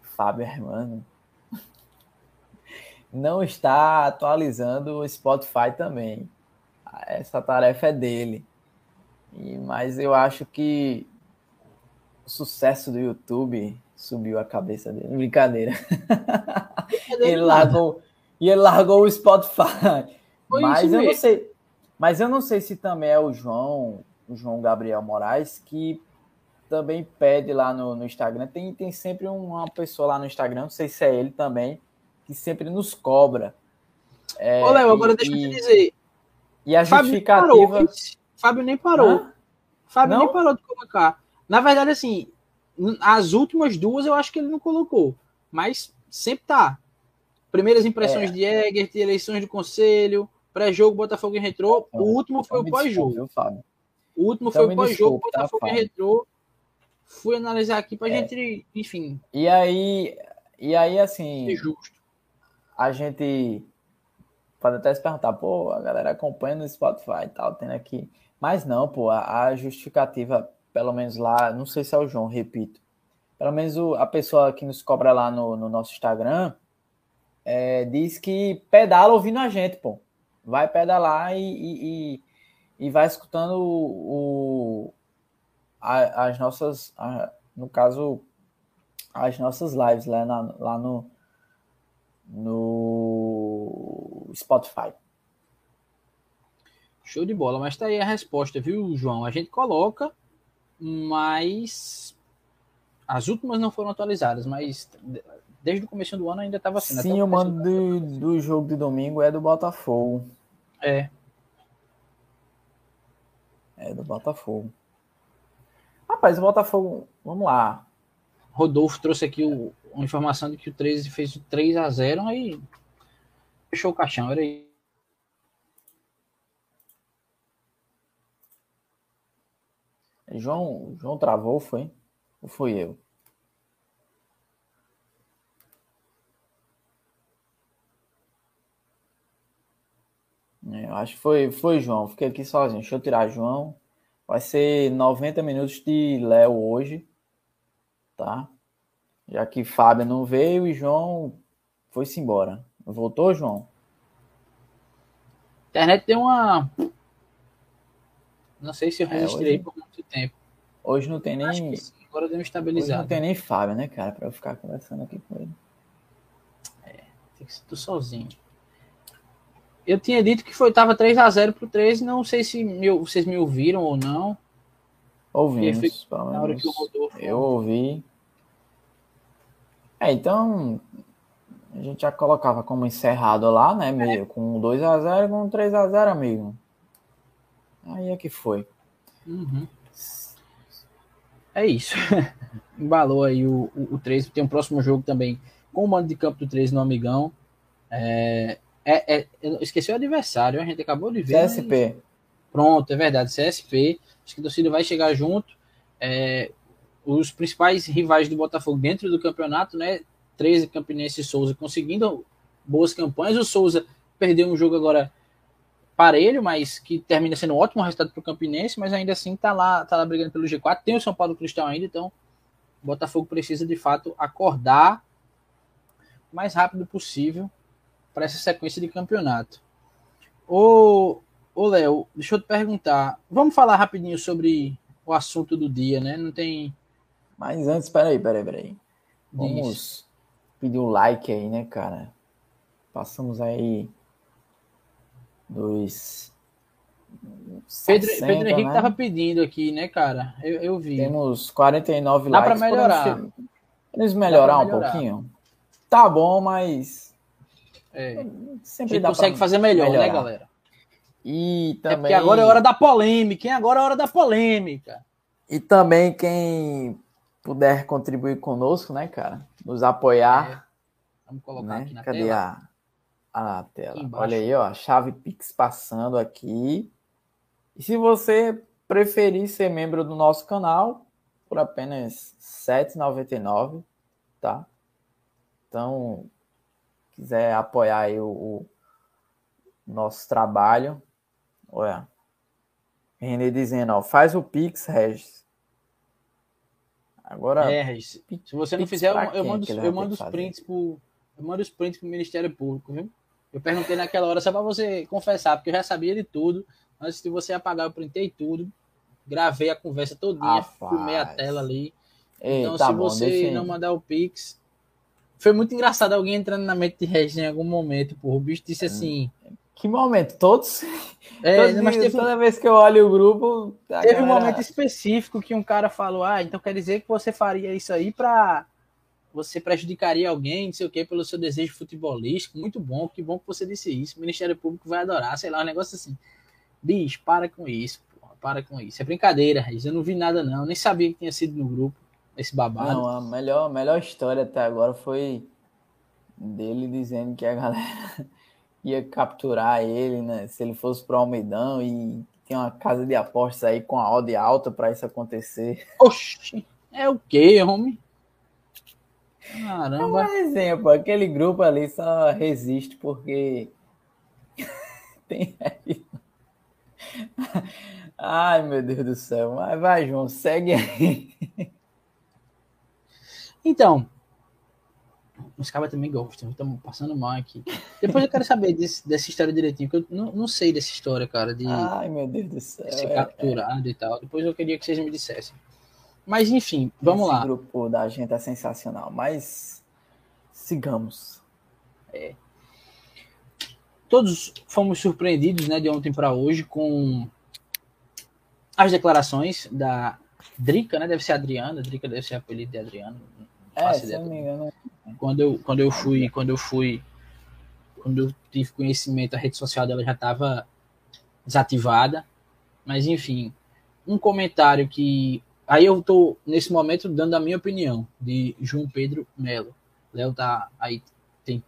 Fábio Hermano não está atualizando o Spotify também. Essa tarefa é dele. E, mas eu acho que o sucesso do YouTube subiu a cabeça dele. Brincadeira. ele largou, e ele largou o Spotify. Foi mas eu não sei. Mas eu não sei se também é o João, o João Gabriel Moraes, que também pede lá no, no Instagram. Tem, tem sempre uma pessoa lá no Instagram, não sei se é ele também, que sempre nos cobra. É, Ô, Léo, agora e, deixa eu te dizer. E a Fábio justificativa. Parou, Fábio nem parou. Hã? Fábio não? nem parou de colocar. Na verdade, assim, as últimas duas eu acho que ele não colocou. Mas sempre tá. Primeiras impressões é. de Egert, eleições do conselho, pré-jogo Botafogo e Retrô. O último foi o pós-jogo. O último então foi o pós-jogo, Botafogo tá, e Retrô. fui analisar aqui pra é. gente, enfim. E aí, e aí assim. justo. A gente pode até se perguntar, pô, a galera acompanha no Spotify e tal, tendo aqui. Mas não, pô, a, a justificativa, pelo menos lá, não sei se é o João, repito. Pelo menos o, a pessoa que nos cobra lá no, no nosso Instagram é, diz que pedala ouvindo a gente, pô. Vai pedalar e, e, e vai escutando o, a, as nossas, a, no caso, as nossas lives lá, na, lá no, no Spotify. Show de bola, mas tá aí a resposta, viu, João? A gente coloca, mas as últimas não foram atualizadas, mas desde o começo do ano ainda estava assim. Né? Sim, o mando do, do jogo de domingo é do Botafogo. É. É do Botafogo. Rapaz, o Botafogo, vamos lá. Rodolfo trouxe aqui o, uma informação de que o 13 fez o 3 a 0 aí fechou o caixão, era aí. João, João travou, foi? Ou foi eu? É, eu acho que foi, foi João. Fiquei aqui sozinho. Deixa eu tirar João. Vai ser 90 minutos de Léo hoje. Tá? Já que Fábio não veio e João foi-se embora. Voltou, João? A internet deu uma. Não sei se eu resistirei é, hoje... por muito tempo. Hoje não tem nem. Agora deu uma estabilizada. Hoje não tem nem Fábio, né, cara, pra eu ficar conversando aqui com ele. É, tem que ser tu sozinho. Eu tinha dito que foi tava 3 a 0 pro 13, não sei se me, vocês me ouviram ou não. Ouvimos, na hora que o Rodolfo... Eu ouvi. É, então a gente já colocava como encerrado lá, né, meio, é. com 2 a 0 e com 3 a 0 amigo. Aí é que foi. Uhum. É isso. Embalou aí o, o, o 13. Tem um próximo jogo também com o mando de campo do 13 no Amigão. É, é, é, esqueci o adversário, a gente acabou de ver. CSP. Mas... Pronto, é verdade, CSP. Acho que o torcida vai chegar junto. É, os principais rivais do Botafogo dentro do campeonato, né? 13 Campinense e Souza conseguindo boas campanhas. O Souza perdeu um jogo agora parelho, mas que termina sendo um ótimo resultado para o Campinense, mas ainda assim tá lá, tá lá brigando pelo G4. Tem o São Paulo Cristal ainda, então o Botafogo precisa de fato acordar o mais rápido possível para essa sequência de campeonato. Ô, ô Léo, deixa eu te perguntar. Vamos falar rapidinho sobre o assunto do dia, né? Não tem. Mas antes, peraí, peraí, peraí. Vamos Diz. pedir o um like aí, né, cara? Passamos aí dos. Pedro, 60, Pedro Henrique né? tava pedindo aqui, né, cara? Eu, eu vi. Temos 49 Dá likes. Dá para melhorar. Podemos melhorar, melhorar um pouquinho? Tá bom, mas é. Sempre dá consegue fazer melhor, né, melhorar. né, galera? E também... É porque agora é hora da polêmica, hein? Agora é hora da polêmica. E também quem puder contribuir conosco, né, cara? Nos apoiar. É. Vamos colocar né? aqui na Cadê tela. A, a tela? Olha aí, ó, a chave Pix passando aqui. E se você preferir ser membro do nosso canal, por apenas R$ 7,99, tá? Então, quiser apoiar aí o, o nosso trabalho, olha, René dizendo, ó, faz o Pix, Regis. Agora. É, Regis. Se você não fizer, eu, eu, mando, eu mando os prints pro. Eu mando os prints pro Ministério Público, viu? Eu perguntei naquela hora só para você confessar, porque eu já sabia de tudo. Antes de você apagar, eu printei tudo. Gravei a conversa todinha, Rapaz. filmei a tela ali. Ei, então, tá se bom, você não mandar o Pix, foi muito engraçado alguém entrando na mente de Regis em algum momento, pô. O bicho disse assim. Que momento? Todos? É, Todos mas teve, toda vez que eu olho o grupo. Teve galera... um momento específico que um cara falou: Ah, então quer dizer que você faria isso aí pra. Você prejudicaria alguém, não sei o quê, pelo seu desejo futebolístico. Muito bom, que bom que você disse isso. O Ministério Público vai adorar, sei lá, um negócio assim. Bicho, para com isso, porra, para com isso. É brincadeira, Regis. Eu não vi nada, não. Eu nem sabia que tinha sido no grupo esse babado. Não, a melhor, melhor história até agora foi dele dizendo que a galera ia capturar ele, né? Se ele fosse para o Almeidão e tem uma casa de apostas aí com a odd alta para isso acontecer. Oxi! É o quê, homem? Caramba. É uma resenha, pô. Aquele grupo ali só resiste porque tem aí. Ai, meu Deus do céu. Mas vai, João, segue aí. Então, os caras também gostam, estamos passando mal aqui. Depois eu quero saber desse, dessa história direitinho, porque eu não, não sei dessa história, cara, de, Ai, meu Deus do céu. ser capturado é, é. e tal. Depois eu queria que vocês me dissessem. Mas enfim, vamos Esse lá. O grupo da gente é sensacional, mas sigamos. É. Todos fomos surpreendidos, né, de ontem para hoje com as declarações da Drica, né? Deve ser Adriana, Drica deve ser apelido de Adriana. É, se não me engano. Quando eu, quando eu fui, quando eu fui, quando eu tive conhecimento, a rede social dela já estava desativada. Mas enfim, um comentário que aí eu tô nesse momento dando a minha opinião de João Pedro Melo. Léo tá aí tem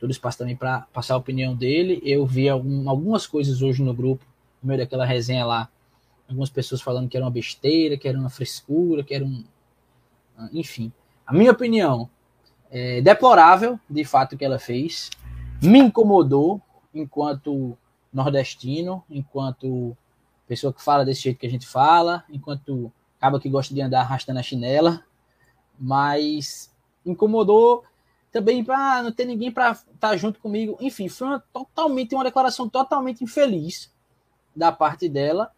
todo espaço também para passar a opinião dele. Eu vi algum, algumas coisas hoje no grupo, no meio daquela resenha lá, algumas pessoas falando que era uma besteira, que era uma frescura, que era um enfim. A minha opinião é deplorável, de fato, que ela fez. Me incomodou enquanto nordestino, enquanto pessoa que fala desse jeito que a gente fala, enquanto acaba que gosta de andar arrastando a chinela, mas incomodou também para não ter ninguém para estar tá junto comigo. Enfim, foi uma, totalmente uma declaração totalmente infeliz da parte dela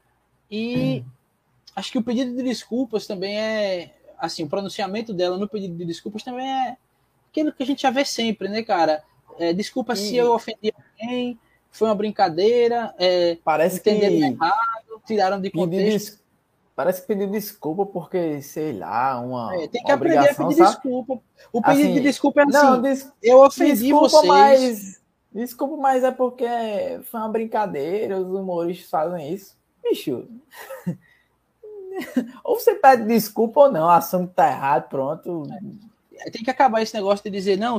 e hum. acho que o pedido de desculpas também é assim, o pronunciamento dela no pedido de desculpas também é aquilo que a gente já vê sempre, né, cara? É, desculpa e... se eu ofendi alguém, foi uma brincadeira, é, parece entenderam que... errado, tiraram de contexto. Parece que pediu desculpa porque, sei lá, uma. É, tem que aprender a pedir sabe? desculpa. O pedido assim, de desculpa é assim. Não, des... eu ofendi desculpa, vocês. Mas... Desculpa, mas é porque foi uma brincadeira, os humoristas fazem isso. Bicho, ou você pede desculpa ou não, assume que tá errado, pronto. É, tem que acabar esse negócio de dizer, não,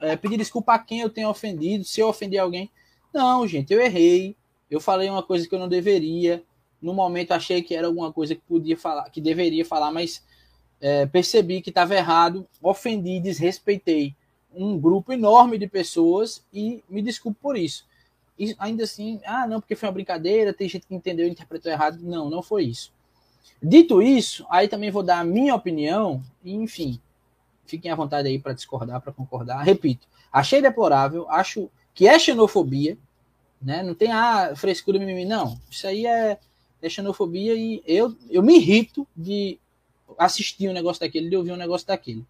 é, pedir desculpa a quem eu tenho ofendido, se eu ofendi alguém. Não, gente, eu errei. Eu falei uma coisa que eu não deveria. No momento achei que era alguma coisa que podia falar, que deveria falar, mas é, percebi que estava errado, ofendi, desrespeitei um grupo enorme de pessoas e me desculpo por isso. E ainda assim, ah, não, porque foi uma brincadeira, tem gente que entendeu e interpretou errado. Não, não foi isso. Dito isso, aí também vou dar a minha opinião, e, enfim, fiquem à vontade aí para discordar, para concordar. Repito, achei deplorável, acho que é xenofobia, né? Não tem a ah, frescura mimimi, não. Isso aí é, é xenofobia e eu, eu me irrito de assistir um negócio daquele, de ouvir um negócio daquele.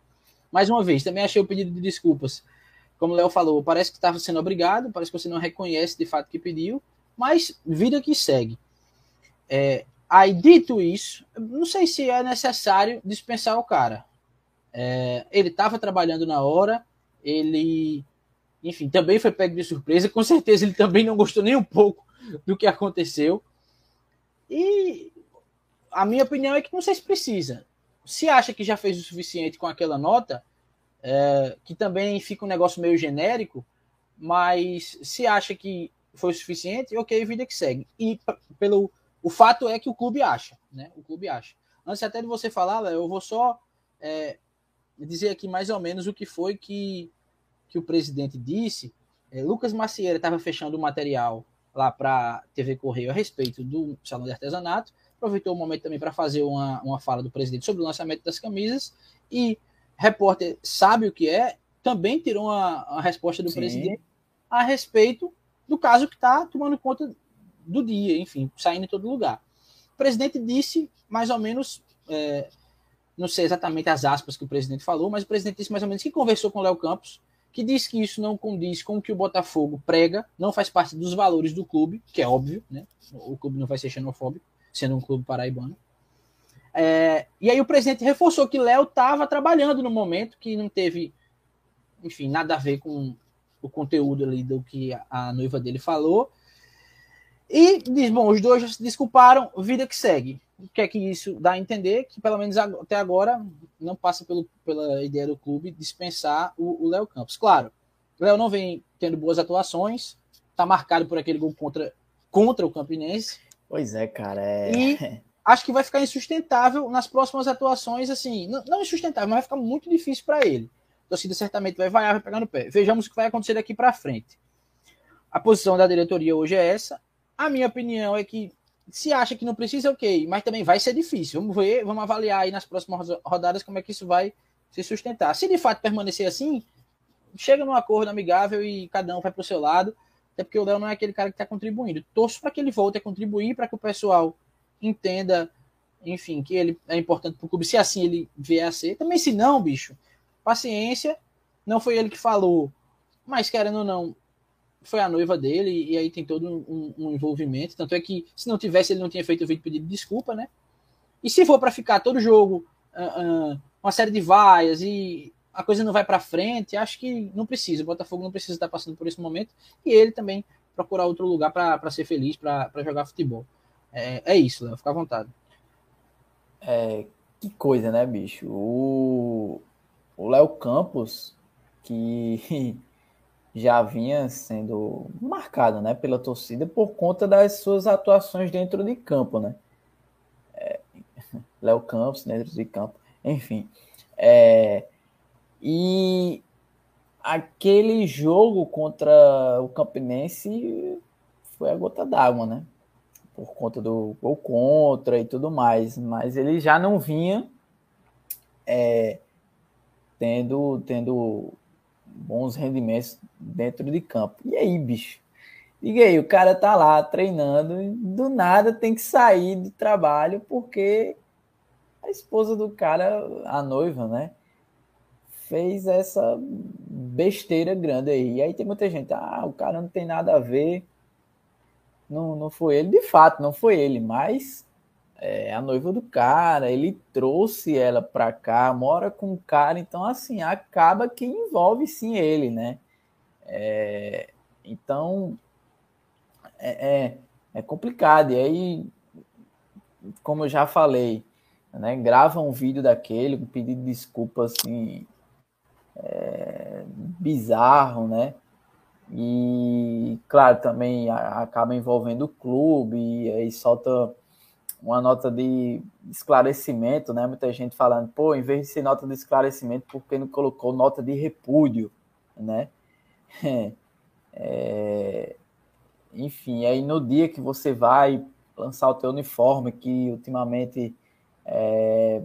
Mais uma vez, também achei o pedido de desculpas. Como o Léo falou, parece que estava sendo obrigado, parece que você não reconhece de fato que pediu, mas vida que segue. É, Aí, dito isso, não sei se é necessário dispensar o cara. É, ele estava trabalhando na hora, ele, enfim, também foi pego de surpresa. Com certeza ele também não gostou nem um pouco do que aconteceu. E a minha opinião é que não sei se precisa. Se acha que já fez o suficiente com aquela nota, é, que também fica um negócio meio genérico, mas se acha que foi o suficiente, ok, vida que segue. E pelo o fato é que o clube acha, né? O clube acha. Antes até de você falar, eu vou só é, dizer aqui mais ou menos o que foi que, que o presidente disse. É, Lucas Macieira estava fechando o material lá para TV Correio a respeito do Salão de Artesanato. Aproveitou o momento também para fazer uma, uma fala do presidente sobre o lançamento das camisas. E repórter sabe o que é, também tirou uma, uma resposta do Sim. presidente a respeito do caso que está tomando conta do dia, enfim, saindo em todo lugar. O presidente disse mais ou menos, é, não sei exatamente as aspas que o presidente falou, mas o presidente disse mais ou menos que conversou com o Léo Campos, que disse que isso não condiz com o que o Botafogo prega, não faz parte dos valores do clube, que é óbvio, né? O clube não vai ser xenofóbico, sendo um clube paraibano. É, e aí o presidente reforçou que Léo estava trabalhando no momento, que não teve, enfim, nada a ver com o conteúdo ali do que a, a noiva dele falou, e diz, bom, os dois já se desculparam, vida que segue. O que é que isso dá a entender? Que pelo menos até agora não passa pelo, pela ideia do clube dispensar o Léo Campos. Claro, o Léo não vem tendo boas atuações, está marcado por aquele gol contra, contra o Campinense. Pois é, cara. É... E acho que vai ficar insustentável nas próximas atuações, assim, não, não insustentável, mas vai ficar muito difícil para ele. A torcida certamente vai vaiar, vai pegar no pé. Vejamos o que vai acontecer daqui para frente. A posição da diretoria hoje é essa. A minha opinião é que se acha que não precisa, ok, mas também vai ser difícil. Vamos ver, vamos avaliar aí nas próximas rodadas como é que isso vai se sustentar. Se de fato permanecer assim, chega num acordo amigável e cada um vai para o seu lado, até porque o Léo não é aquele cara que está contribuindo. Torço para que ele volte a contribuir, para que o pessoal entenda, enfim, que ele é importante para o clube, se assim ele vier a ser. Também se não, bicho, paciência, não foi ele que falou, mas querendo ou não, foi a noiva dele, e aí tem todo um, um envolvimento. Tanto é que se não tivesse, ele não tinha feito o vídeo pedido de desculpa, né? E se for para ficar todo jogo, uh, uh, uma série de vaias e a coisa não vai para frente, acho que não precisa. O Botafogo não precisa estar passando por esse momento e ele também procurar outro lugar para ser feliz, para jogar futebol. É, é isso, Léo, fica à vontade. É, que coisa, né, bicho? O Léo Campos, que já vinha sendo marcado né, pela torcida por conta das suas atuações dentro de campo, né? É, Léo Campos dentro de campo, enfim. É, e aquele jogo contra o Campinense foi a gota d'água, né? Por conta do gol contra e tudo mais. Mas ele já não vinha é, tendo, tendo bons rendimentos dentro de campo. E aí, bicho? Diga aí, o cara tá lá treinando e do nada tem que sair do trabalho porque a esposa do cara, a noiva, né? Fez essa besteira grande aí. E aí tem muita gente, ah, o cara não tem nada a ver. Não, não foi ele, de fato, não foi ele, mas é a noiva do cara, ele trouxe ela pra cá, mora com o cara, então assim, acaba que envolve sim ele, né? É, então é, é, é, complicado. E aí, como eu já falei, né, grava um vídeo daquele com pedido de desculpa assim, é, bizarro, né? E claro, também acaba envolvendo o clube e aí solta uma nota de esclarecimento, né? Muita gente falando, pô, em vez de ser nota de esclarecimento, por que não colocou nota de repúdio, né? É, enfim, aí no dia que você vai lançar o teu uniforme, que ultimamente é,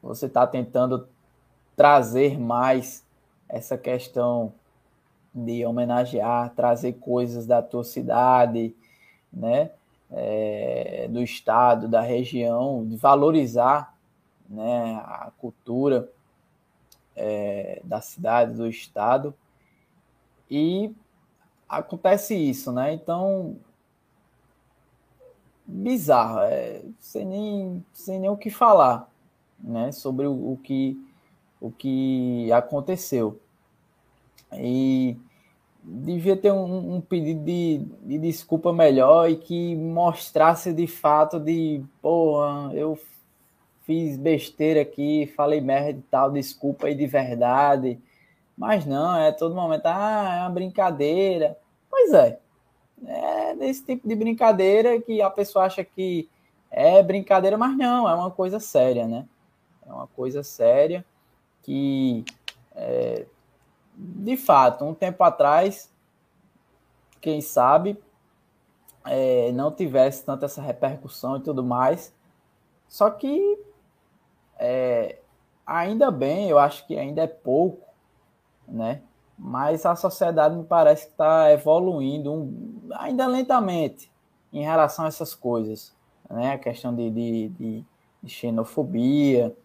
você está tentando trazer mais essa questão de homenagear, trazer coisas da tua cidade, né? É, do estado, da região, de valorizar né, a cultura é, da cidade, do estado. E acontece isso, né? Então, bizarro, é, sem, nem, sem nem o que falar né, sobre o, o que, o que aconteceu. E devia ter um, um pedido de, de, desculpa melhor e que mostrasse de fato de, porra, eu fiz besteira aqui, falei merda e tal, desculpa aí de verdade. Mas não, é todo momento, ah, é uma brincadeira. Pois é, é desse tipo de brincadeira que a pessoa acha que é brincadeira, mas não, é uma coisa séria, né? É uma coisa séria que é, de fato, um tempo atrás, quem sabe, é, não tivesse tanta essa repercussão e tudo mais. Só que é, ainda bem, eu acho que ainda é pouco, né? Mas a sociedade me parece que está evoluindo um, ainda lentamente em relação a essas coisas, né? A questão de, de, de, xenofobia,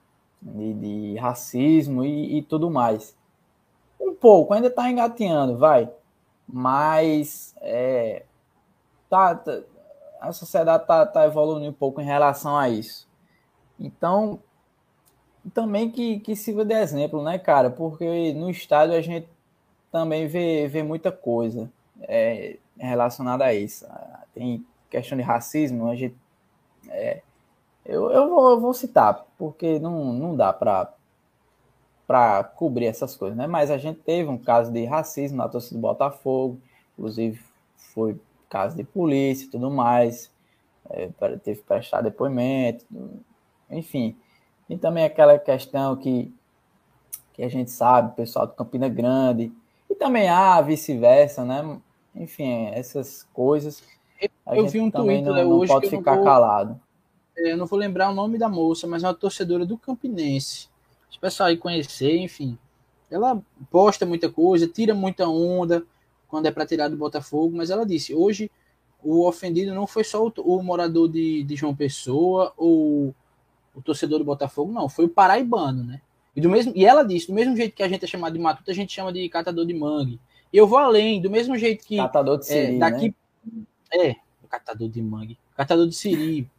de, de racismo e, e tudo mais um pouco, ainda está engateando, vai. Mas é, tá, tá a sociedade está tá evoluindo um pouco em relação a isso. Então, também que, que sirva de exemplo, né, cara? Porque no estádio a gente também vê, vê muita coisa é, relacionada a isso. Tem questão de racismo, a gente. É, eu, eu, vou, eu vou citar, porque não, não dá para para cobrir essas coisas, né? Mas a gente teve um caso de racismo na torcida do Botafogo, inclusive foi caso de polícia e tudo mais. é, teve que prestar depoimento, enfim. E também aquela questão que, que a gente sabe, o pessoal do Campina Grande, e também há vice-versa, né? Enfim, essas coisas. Eu vi um tweet não, não hoje pode ficar vou, calado. É, eu não vou lembrar o nome da moça, mas é uma torcedora do Campinense. O pessoal aí conhecer, enfim. Ela posta muita coisa, tira muita onda quando é para tirar do Botafogo, mas ela disse: hoje o ofendido não foi só o, o morador de, de, João Pessoa ou o torcedor do Botafogo, não, foi o paraibano, né? E, do mesmo, e ela disse: do mesmo jeito que a gente é chamado de matuta, a gente chama de catador de mangue. E eu vou além, do mesmo jeito que. Catador de siri, é, daqui, né? É, catador de mangue. Catador de siri.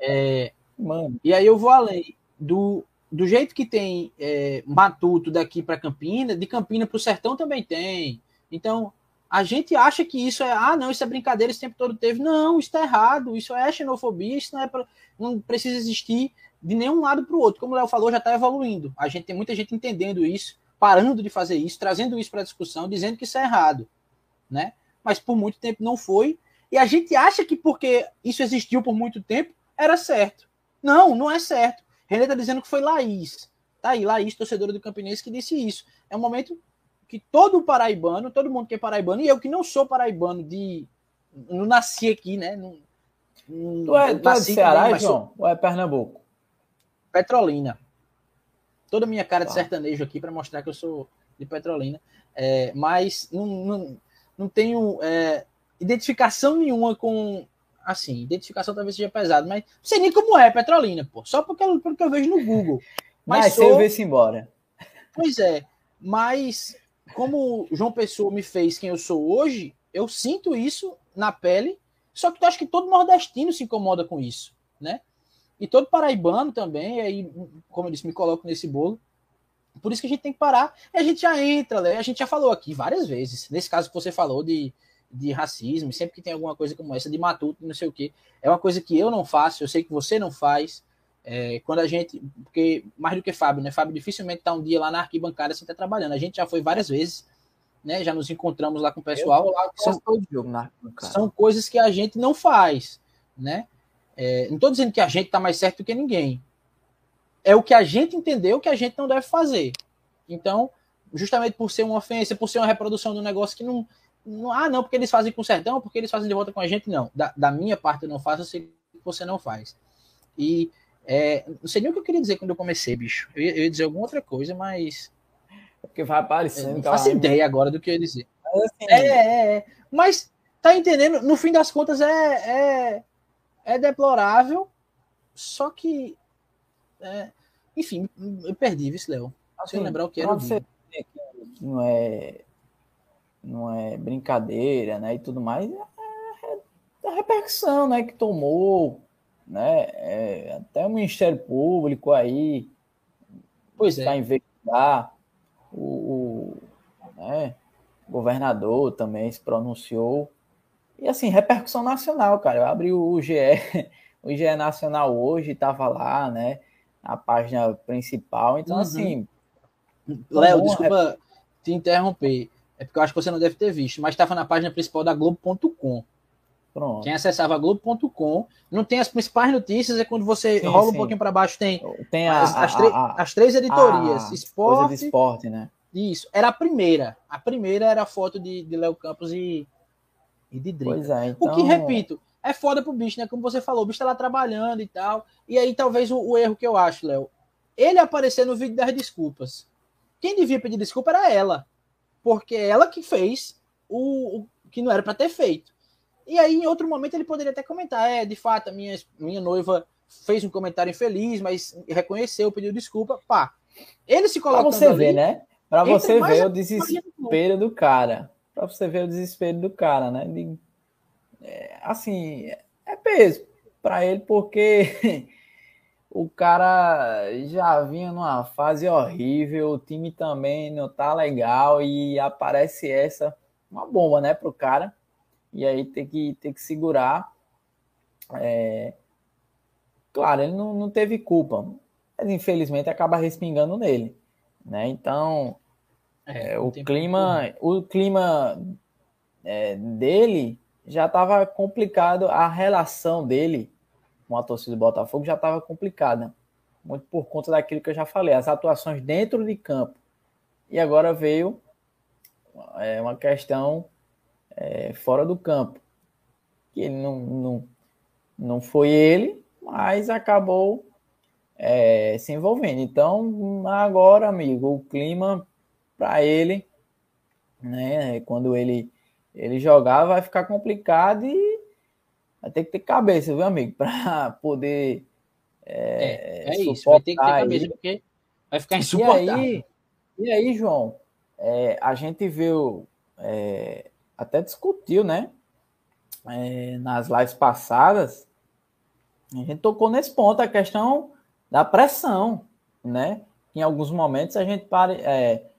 É, Mano. E aí eu vou além. Do, do jeito que tem é, matuto daqui para Campina, de Campina para o Sertão também tem. Então, a gente acha que isso é, ah, não, isso é brincadeira, esse tempo todo teve. Não, isso está errado, isso é xenofobia, isso não é pra, não precisa existir de nenhum lado para o outro. Como o Léo falou, já está evoluindo. A gente tem muita gente entendendo isso, parando de fazer isso, trazendo isso para a discussão, dizendo que isso é errado, né? Mas por muito tempo não foi. E a gente acha que porque isso existiu por muito tempo, era certo. Não, não é certo. René está dizendo que foi Laís. Tá aí, Laís, torcedora do Campinense, que disse isso. É um momento que todo paraibano, todo mundo que é paraibano, e eu que não sou paraibano de. Não nasci aqui, né? Não, não, tu é, tu é de Ceará, também, João? Sou... Ou é Pernambuco? Petrolina. Toda minha cara de tá. sertanejo aqui para mostrar que eu sou de Petrolina. É, mas não, não, não tenho é, identificação nenhuma com. Assim, identificação talvez seja pesado, mas não sei nem como é Petrolina, pô. Só porque eu, porque eu vejo no Google. Mas, mas sou... você se embora. Pois é, mas como João Pessoa me fez quem eu sou hoje, eu sinto isso na pele. Só que eu acho que todo nordestino se incomoda com isso, né? E todo paraibano também, aí, como eu disse, me coloco nesse bolo. Por isso que a gente tem que parar. E a gente já entra, né? A gente já falou aqui várias vezes. Nesse caso que você falou de, de racismo, sempre que tem alguma coisa como essa, de matuto, não sei o quê. É uma coisa que eu não faço, eu sei que você não faz. É, quando a gente, porque mais do que Fábio, né? Fábio dificilmente está um dia lá na arquibancada sem estar tá trabalhando. A gente já foi várias vezes, né? Já nos encontramos lá com o pessoal. Lá são, são coisas que a gente não faz, né? É, não estou dizendo que a gente está mais certo do que ninguém. É o que a gente entendeu que a gente não deve fazer. Então, justamente por ser uma ofensa, por ser uma reprodução de um negócio que não, não. Ah, não, porque eles fazem com o sertão, porque eles fazem de volta com a gente, não. Da, da minha parte eu não faço, eu sei que você não faz. E é, não sei nem o que eu queria dizer quando eu comecei, bicho. Eu ia, eu ia dizer alguma outra coisa, mas. É porque vai aparecendo. não faço ideia agora do que eu ia dizer. Mas, assim, é, é, é. Mas, tá entendendo? No fim das contas, é, é, é deplorável, só que. É, enfim, eu perdi, viu, Léo? Assim, Sem lembrar o que era. Você não é, não é brincadeira, né? E tudo mais. É, é a repercussão, né? Que tomou né? É, até o Ministério Público aí pois está é. investigar o, o né, governador também se pronunciou e assim repercussão nacional, cara. Eu abri o GE, o GE Nacional hoje estava lá, né? Na página principal. Então, uhum. assim. Léo, desculpa te interromper. É porque eu acho que você não deve ter visto, mas estava na página principal da Globo.com. Pronto. Quem acessava Globo.com, não tem as principais notícias, é quando você sim, rola sim. um pouquinho para baixo, tem, tem a, as, as, a, a, as, três editorias. esporte, esporte, né? Isso. Era a primeira. A primeira era a foto de, de Léo Campos e, e de Drica. Pois é, então... O que, então- repito, é foda pro bicho, né? Como você falou, o bicho tá lá trabalhando e tal. E aí, talvez o, o erro que eu acho, Léo, ele aparecer no vídeo das desculpas. Quem devia pedir desculpa era ela. Porque é ela que fez o, o que não era para ter feito. E aí, em outro momento, ele poderia até comentar: é, de fato, a minha, minha noiva fez um comentário infeliz, mas reconheceu, pediu desculpa, pá. Ele se coloca. Pra você ali, ver, né? Pra você ver o desespero do cara. Pra você ver o desespero do cara, né? De, é, assim, é peso para ele, porque o cara já vinha numa fase horrível, o time também não tá legal e aparece essa, uma bomba, né, pro cara e aí tem que, tem que segurar. É... Claro, ele não, não teve culpa, mas infelizmente acaba respingando nele. Né? Então, é, é o, clima, o clima é, dele já estava complicado a relação dele com a torcida do Botafogo já estava complicada, muito por conta daquilo que eu já falei, as atuações dentro de campo. E agora veio é, uma questão é, fora do campo, que ele não, não, não foi ele, mas acabou é, se envolvendo. Então, agora, amigo, o clima para ele, né, quando ele, ele jogar, vai ficar complicado e vai ter que ter cabeça, viu, amigo, para poder. É, é, é isso, vai ter que ter cabeça, aí. porque vai ficar insuportável. E aí, e aí João, é, a gente viu, é, até discutiu, né, é, nas lives passadas, a gente tocou nesse ponto, a questão da pressão, né? Em alguns momentos a gente pare, é,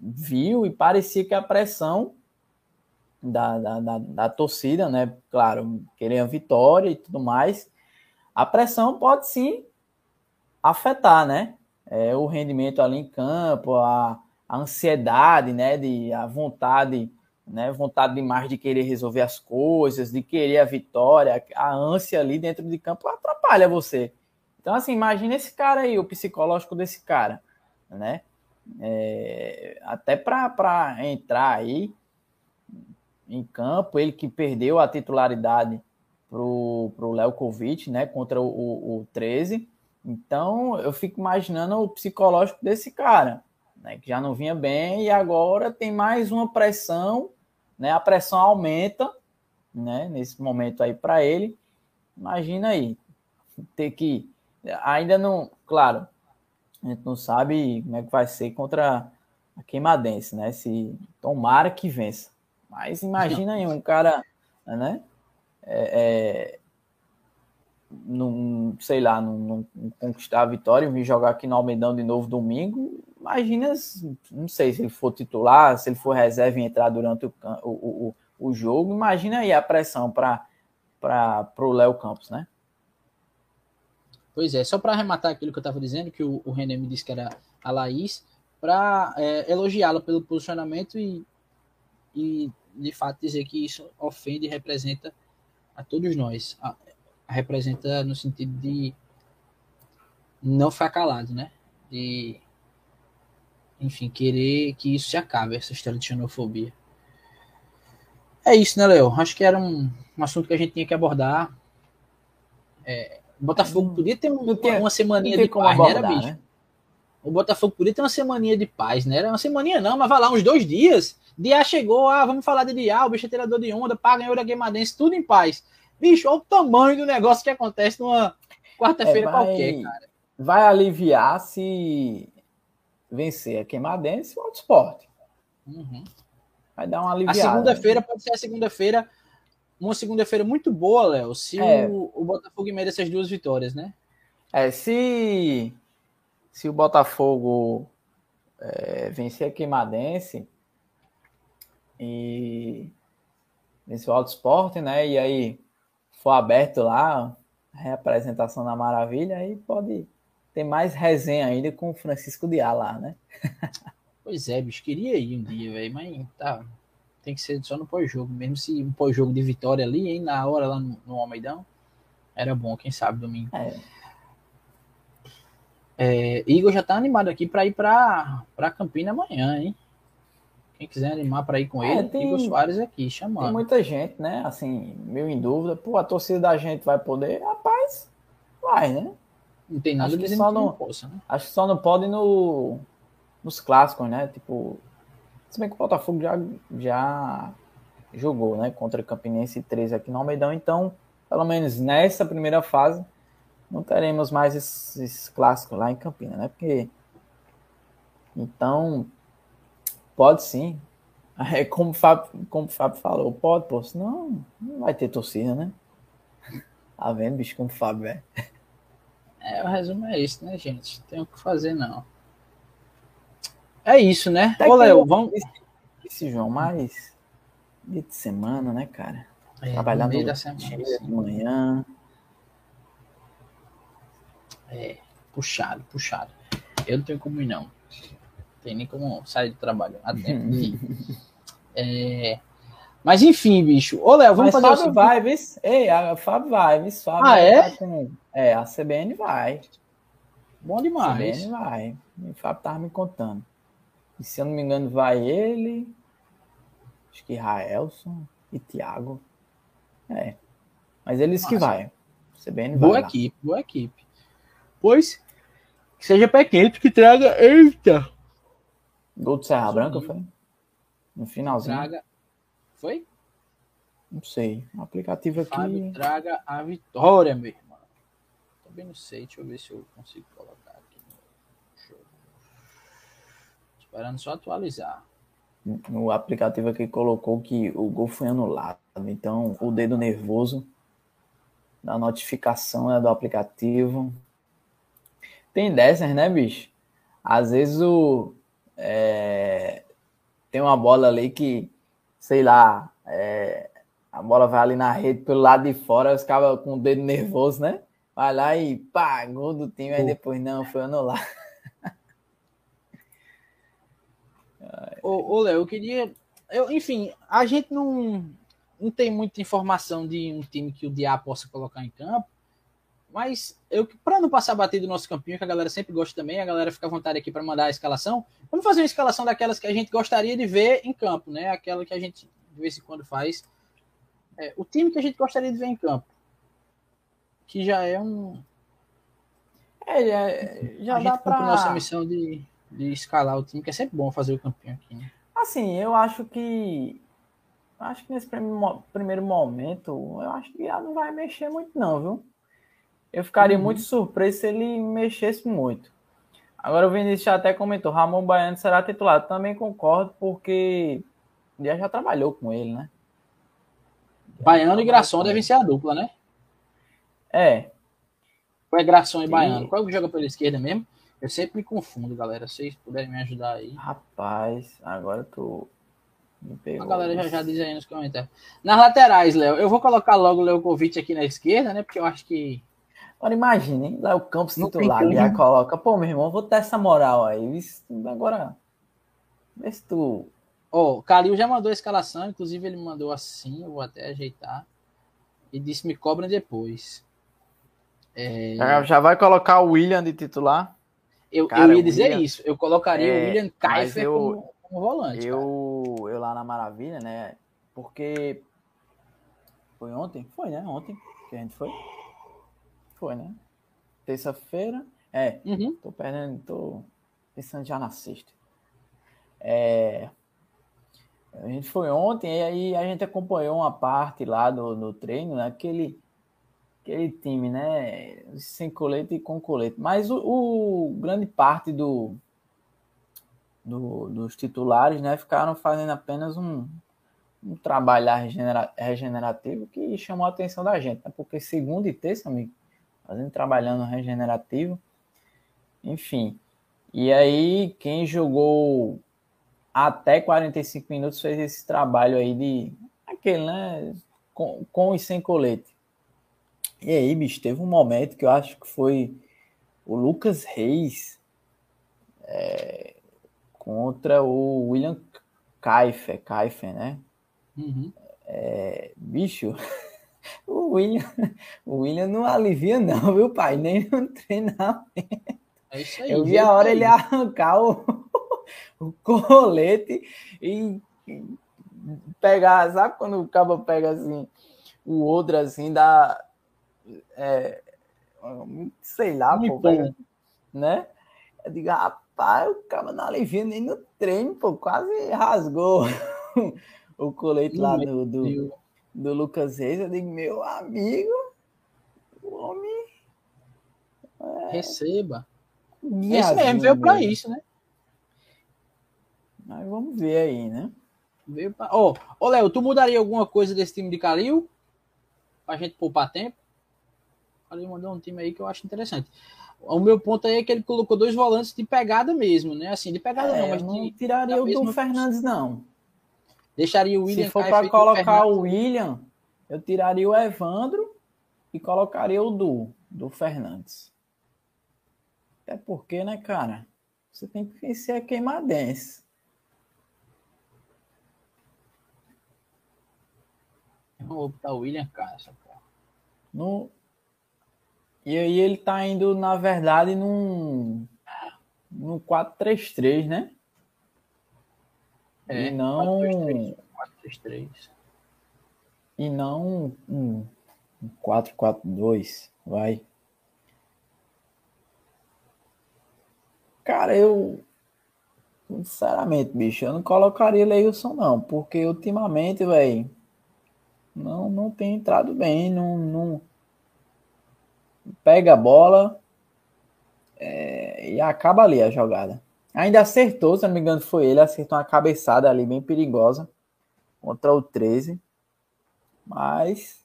viu e parecia que a pressão da, da, da, da, torcida, né? Claro, querer a vitória e tudo mais, a pressão pode sim afetar, né? É, o rendimento ali em campo, a, a ansiedade, né? De, a vontade, né? Vontade demais de querer resolver as coisas, de querer a vitória, a ânsia ali dentro de campo atrapalha você. Então, assim, imagina esse cara aí, o psicológico desse cara, né? É, até para entrar aí em campo, ele que perdeu a titularidade pro, pro Léo Kovic, né, contra o, o, o 13. Então, eu fico imaginando o psicológico desse cara, né, que já não vinha bem e agora tem mais uma pressão, né, a pressão aumenta, né, nesse momento aí para ele. Imagina aí, ter que ainda não, claro, a gente não sabe como é que vai ser contra a Queimadense, né? Se tomara que vença. Mas imagina aí um cara, né? É, é, não, sei lá, não, conquistar a vitória vir jogar aqui no Almedão de novo domingo. Imagina, não sei se ele for titular, se ele for reserva e entrar durante o, o, o, o jogo. Imagina aí a pressão para o Léo Campos, né? Pois é, só para arrematar aquilo que eu estava dizendo, que o, o René me disse que era a Laís, para é, elogiá-la pelo posicionamento e, e, de fato, dizer que isso ofende e representa a todos nós. A, a representa no sentido de não ficar calado, né? De, enfim, querer que isso se acabe, essa história de xenofobia. É isso, né, Léo? Acho que era um, um assunto que a gente tinha que abordar. É, o Botafogo podia ter um, tem, uma semaninha de paz, abordar, né, bicho? Né? O Botafogo podia ter uma semaninha de paz, né? Era uma semaninha não, mas vai lá uns dois dias. Dia chegou, ah, vamos falar de Diá, o bicho é tirador de onda, paga ganhou da Guimarães, tudo em paz. Bicho, olha o tamanho do negócio que acontece numa quarta-feira é, qualquer, cara. Vai aliviar se vencer a Queimadense ou o esporte. Uhum. Vai dar uma aliviada. A segunda-feira pode ser a segunda-feira uma segunda-feira muito boa, Léo, se é. o, o Botafogo merece as duas vitórias, né? É, se, se o Botafogo é, vencer a Queimadense e o Alto Esporte, né? E aí for aberto lá, a reapresentação na Maravilha, aí pode ter mais resenha ainda com o Francisco de lá, né? pois é, bicho, queria ir um dia, velho, mas tá, tem que ser só no pós-jogo, mesmo se um pós-jogo de vitória ali, hein, na hora lá no, no Almeidão, era bom, quem sabe, domingo. É. É, Igor já tá animado aqui para ir para Campina amanhã, hein? Quem quiser animar para ir com é, ele, tem, Igor Soares aqui, chamando. Tem muita gente, né? Assim, meio em dúvida. Pô, a torcida da gente vai poder? Rapaz, vai, né? Não tem nada acho que só não, possa, né? Acho que só não pode no, nos clássicos, né? Tipo, se bem que o Botafogo já, já jogou, né? Contra o Campinense 13 aqui no Almeidão. Então, pelo menos nessa primeira fase, não teremos mais esses, esses clássicos lá em Campina, né? Porque. Então, pode sim. É como o Fábio, como o Fábio falou, pode, pô, senão não vai ter torcida, né? Tá vendo, bicho, como o Fábio é. É, o resumo é isso, né, gente? Tem o que fazer, não. É isso, né? Ô, Léo, vamos. Esse João, mais dia de semana, né, cara? É, Trabalhar no da semana, de manhã. É, puxado, puxado. Eu não tenho como ir, não. Tem nem como sair do trabalho. é, Mas enfim, bicho. Ô, Léo, vamos Mas fazer Fábio vai, viu? Ei, a Fábio vai, viu? Fábio Ah, é? É, a CBN vai. Bom A demais. CBN vai. O Fábio tava me contando. E se eu não me engano, vai ele, acho que Raelson e Thiago. É. Mas eles que Massa. vai. CBN Boa vai. lá. equipe, boa equipe. Pois que seja pé quente, que traga. Eita! Gol do Serra. Branca foi? No finalzinho. Traga. Foi? Não sei. O aplicativo aqui. Fábio traga a vitória, meu irmão. Também não sei, deixa eu ver se eu consigo colocar aqui no show. Esperando só atualizar. No aplicativo aqui colocou que o gol foi anulado. Então, o dedo nervoso da notificação é do aplicativo. Tem dessas, né, bicho? Às vezes o. é, tem uma bola ali que, sei lá, é, a bola vai ali na rede pelo lado de fora, os caras com o dedo nervoso, né? Vai lá e pá, gol do time, aí depois não, foi anulado. Ô, ô Léo, eu queria. Eu, enfim, a gente não, não tem muita informação de um time que o Diá possa colocar em campo. Mas eu, para não passar batido do nosso campinho, que a galera sempre gosta também, a galera fica à vontade aqui para mandar a escalação. Vamos fazer uma escalação daquelas que a gente gostaria de ver em campo, né? Aquela que a gente de vez em quando faz. É, o time que a gente gostaria de ver em campo. Que já é um. É, já, já a dá pra... nossa missão de, de escalar o time, que é sempre bom fazer o campinho aqui, né? Assim, eu acho que. Acho que nesse primeiro momento, eu acho que já não vai mexer muito, não, viu? Eu ficaria Uhum. muito surpreso se ele mexesse muito. Agora o Vinícius já até comentou, Ramon Baiano será titular. Eu também concordo, porque já já trabalhou com ele, né? Baiano e Graçon devem ser a dupla, né? É, Qual é Graçon e. Baiano? Qual é que joga pela esquerda mesmo? Eu sempre me confundo, galera. Se vocês puderem me ajudar aí. rapaz, agora tu me pegou. A galera já já diz aí nos comentários. Nas laterais, Léo, eu vou colocar logo o Leukovic aqui na esquerda, né? Porque eu acho que. Agora imagine, hein? Lá o Campos Não titular, como. coloca. Pô, meu irmão, vou ter essa moral aí. Agora, vê se tu Ó, o Calil já mandou a escalação, inclusive ele mandou assim, eu vou até ajeitar. E disse: me cobrem depois. É, Já, vai colocar o William de titular? eu, cara, eu ia dizer William- isso. Eu colocaria É, o William mas Kaifer eu- como, como volante. cara. Eu, eu lá na Maravilha, né? Porque. Foi ontem? Foi, né? Ontem que a gente foi. Foi, né? Terça-feira. É, Uhum. tô perdendo, tô pensando já na sexta. É, a gente foi ontem e aí a gente acompanhou uma parte lá do, do treino, né? Aquele, aquele time, né? Sem colete e com colete. Mas o, o grande parte do, do- dos titulares, né? Ficaram fazendo apenas um, um trabalho regenera- regenerativo que chamou a atenção da gente, né? Porque segunda e terça, amigo, fazendo trabalhando regenerativo, enfim. E aí, quem jogou até 45 minutos fez esse trabalho aí de aquele, né? Com, com e sem colete. E aí, bicho, teve um momento que eu acho que foi o Lucas Reis é, contra o William Kaifer, Kaifer, né? Uhum. Bicho, o William, o William não alivia, não, viu, pai? Nem no treinamento. É isso aí. Eu vi veio a hora daí. ele arrancar o, o colete e pegar, sabe quando o cabo pega assim, o outro assim, dá. é, sei lá, Um pô, pega, né? Eu digo, rapaz, o cara não alivia nem no treino, pô, quase rasgou o colete lá do, do? Do Lucas Reis. Eu digo, meu amigo, o homem. Receba. me É isso mesmo, ajuda, veio pra meu. isso, né? Mas vamos ver aí, né? Veio pra... Ó, ô, Léo, tu mudaria alguma coisa desse time de Calil? Pra gente poupar tempo? Calil mandou um time aí que eu acho interessante. O meu ponto aí é que ele colocou dois volantes de pegada mesmo, né? Assim, de pegada É, não, mas eu não tiraria o do Fernandes, não. Deixaria o William Se for para o colocar Fernandes. o William, eu tiraria o Evandro e colocaria o Du, do Fernandes. Até porque, né, cara? Você tem que vencer a queimadense. vou botar o William Castro. No... E aí ele tá indo, na verdade, num, num 4-3-3, né? É, e não. 4-3-3. E não um, um 4-4-2. Vai. Cara, eu. Sinceramente, bicho, eu não colocaria Leilson, não. Porque ultimamente, velho. Não, não tem entrado bem. Não, não... Pega a bola. É, e acaba ali a jogada. Ainda acertou, se não me engano, foi ele. Acertou uma cabeçada ali bem perigosa contra o 13. Mas,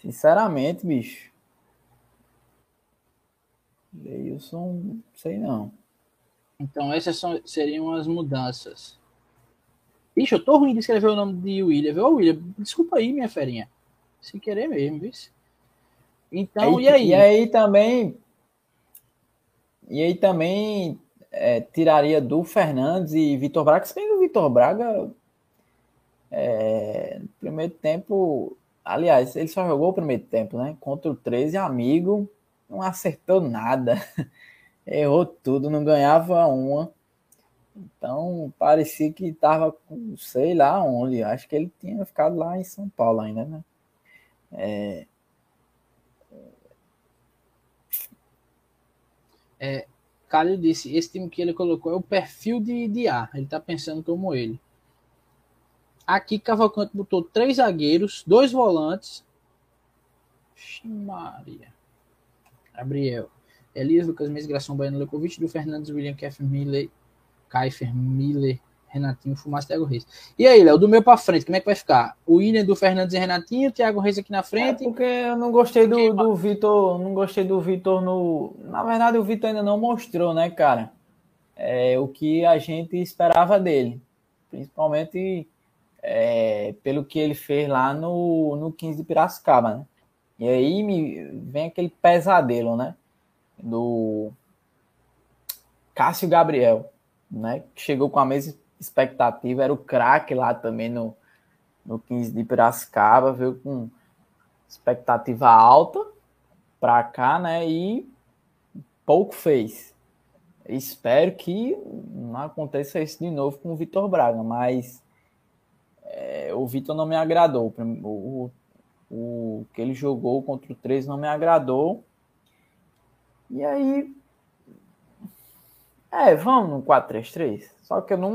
sinceramente, bicho. Leilson, sei não. Então, essas são, seriam as mudanças. Bicho, eu tô ruim de escrever o nome de William, viu? William, desculpa aí, minha ferinha. Sem querer mesmo, viu? Então, aí, e aí? E aí também. E aí também é, tiraria do Fernandes e Vitor Braga, se bem que o Vitor Braga é, no primeiro tempo, aliás, ele só jogou o primeiro tempo, né? Contra o 13, amigo, não acertou nada, errou tudo, não ganhava uma. Então parecia que estava com sei lá onde. Acho que ele tinha ficado lá em São Paulo ainda, né? É... É, Calil disse: esse time que ele colocou é o perfil de, de A. Ele tá pensando como ele. Aqui Cavalcante botou três zagueiros, dois volantes. Maria. Gabriel. Elias, Lucas Mendes, Gração Baiano, Lekovic, do Fernandes, William, Keffer, Miller, Kaifer, Miller, Renatinho, Fumaça, Thiago Reis. E aí, Léo, do meu para frente, como é que vai ficar? O William do Fernandes e Renatinho, Thiago Reis aqui na frente. É porque eu não gostei do, do Vitor, não gostei do Vitor no. Na verdade, o Vitor ainda não mostrou, né, cara? É, o que a gente esperava dele. Principalmente é, pelo que ele fez lá no, no 15 de Piracicaba, né? E aí me vem aquele pesadelo, né? Do Cássio Gabriel, né? Que chegou com a mesma expectativa, era o craque lá também no, no 15 de Piracicaba, veio com expectativa alta para cá, né? E pouco fez. Espero que não aconteça isso de novo com o Vitor Braga, mas é, o Vitor não me agradou. O, o, o, que ele jogou contra o 3 não me agradou. E aí. É, vamos no 4-3-3. Só que eu não,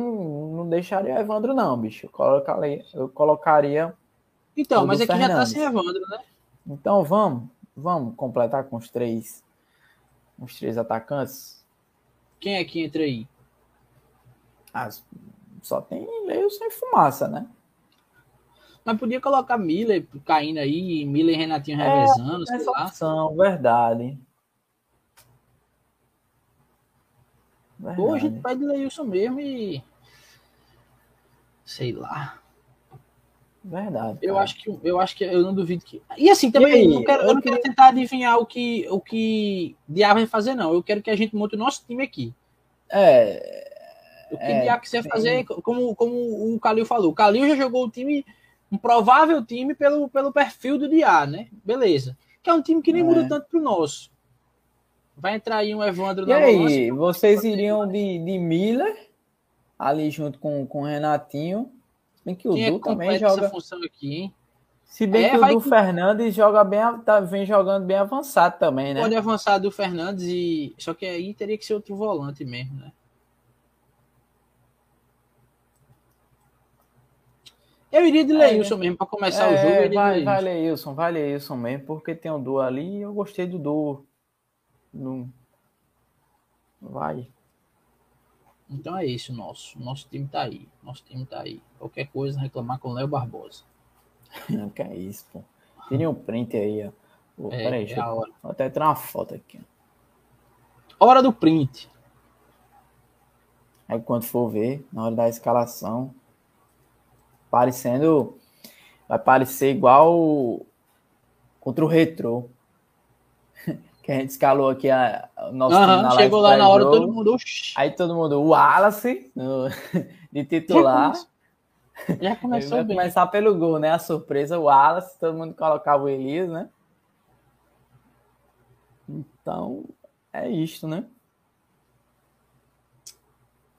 não deixaria Evandro, não, bicho. Eu colocaria. Eu colocaria então, mas aqui Fernandes. já tá sem Evandro, né? Então vamos. Vamos completar com os três. Os três atacantes. Quem é que entra aí? Ah, só tem meio sem fumaça, né? Mas podia colocar Miller caindo aí, Miller e Renatinho é, revezando, sei lá. Opção, verdade. Verdade. Pô, a gente pede Leilson mesmo e. Sei lá. Verdade. Eu acho que eu acho que eu não duvido que. E assim, também e eu não, quero, eu não quero tentar adivinhar o que o que Diá vai fazer, não. Eu quero que a gente monte o nosso time aqui. É. O que é, Diá quiser fazer, como, como o Calil falou. O Calil já jogou o time um provável time pelo, pelo perfil do Diá, né? Beleza. Que é um time que nem é. muda tanto pro nosso. Vai entrar aí um Evandro e na aí, vocês iriam de, de Miller ali junto com com o Renatinho. Se bem que o Quem é Du é também joga. função aqui, hein? Se bem é, que o Du Fernandes joga bem, tá, vem jogando bem avançado também, né? Pode avançar do Fernandes e só que aí teria que ser outro volante mesmo, né? Eu iria de Leilson é, mesmo para começar é, o jogo. Vai, vai Leilson, vai Leilson mesmo, porque tem o um Du ali e eu gostei do Du. No... Vai. Então é isso, nosso. Nosso time tá aí. Nosso time tá aí. Qualquer coisa, reclamar com o Léo Barbosa. que é isso, pô. Tem um print aí, ó. Pô, é, peraí, é a hora. Vou até tirar uma foto aqui. Hora do print. Aí quando for ver, na hora da escalação, parecendo. Vai parecer igual contra o Retro. Que a gente escalou aqui a, o nosso uhum, Chegou lá na hora, todo mundo. Aí todo mundo, o Wallace no, de titular. Já começou Ele vai bem. começar pelo gol, né? A surpresa, o Wallace, todo mundo colocava o Elias, né? Então, é isto, né?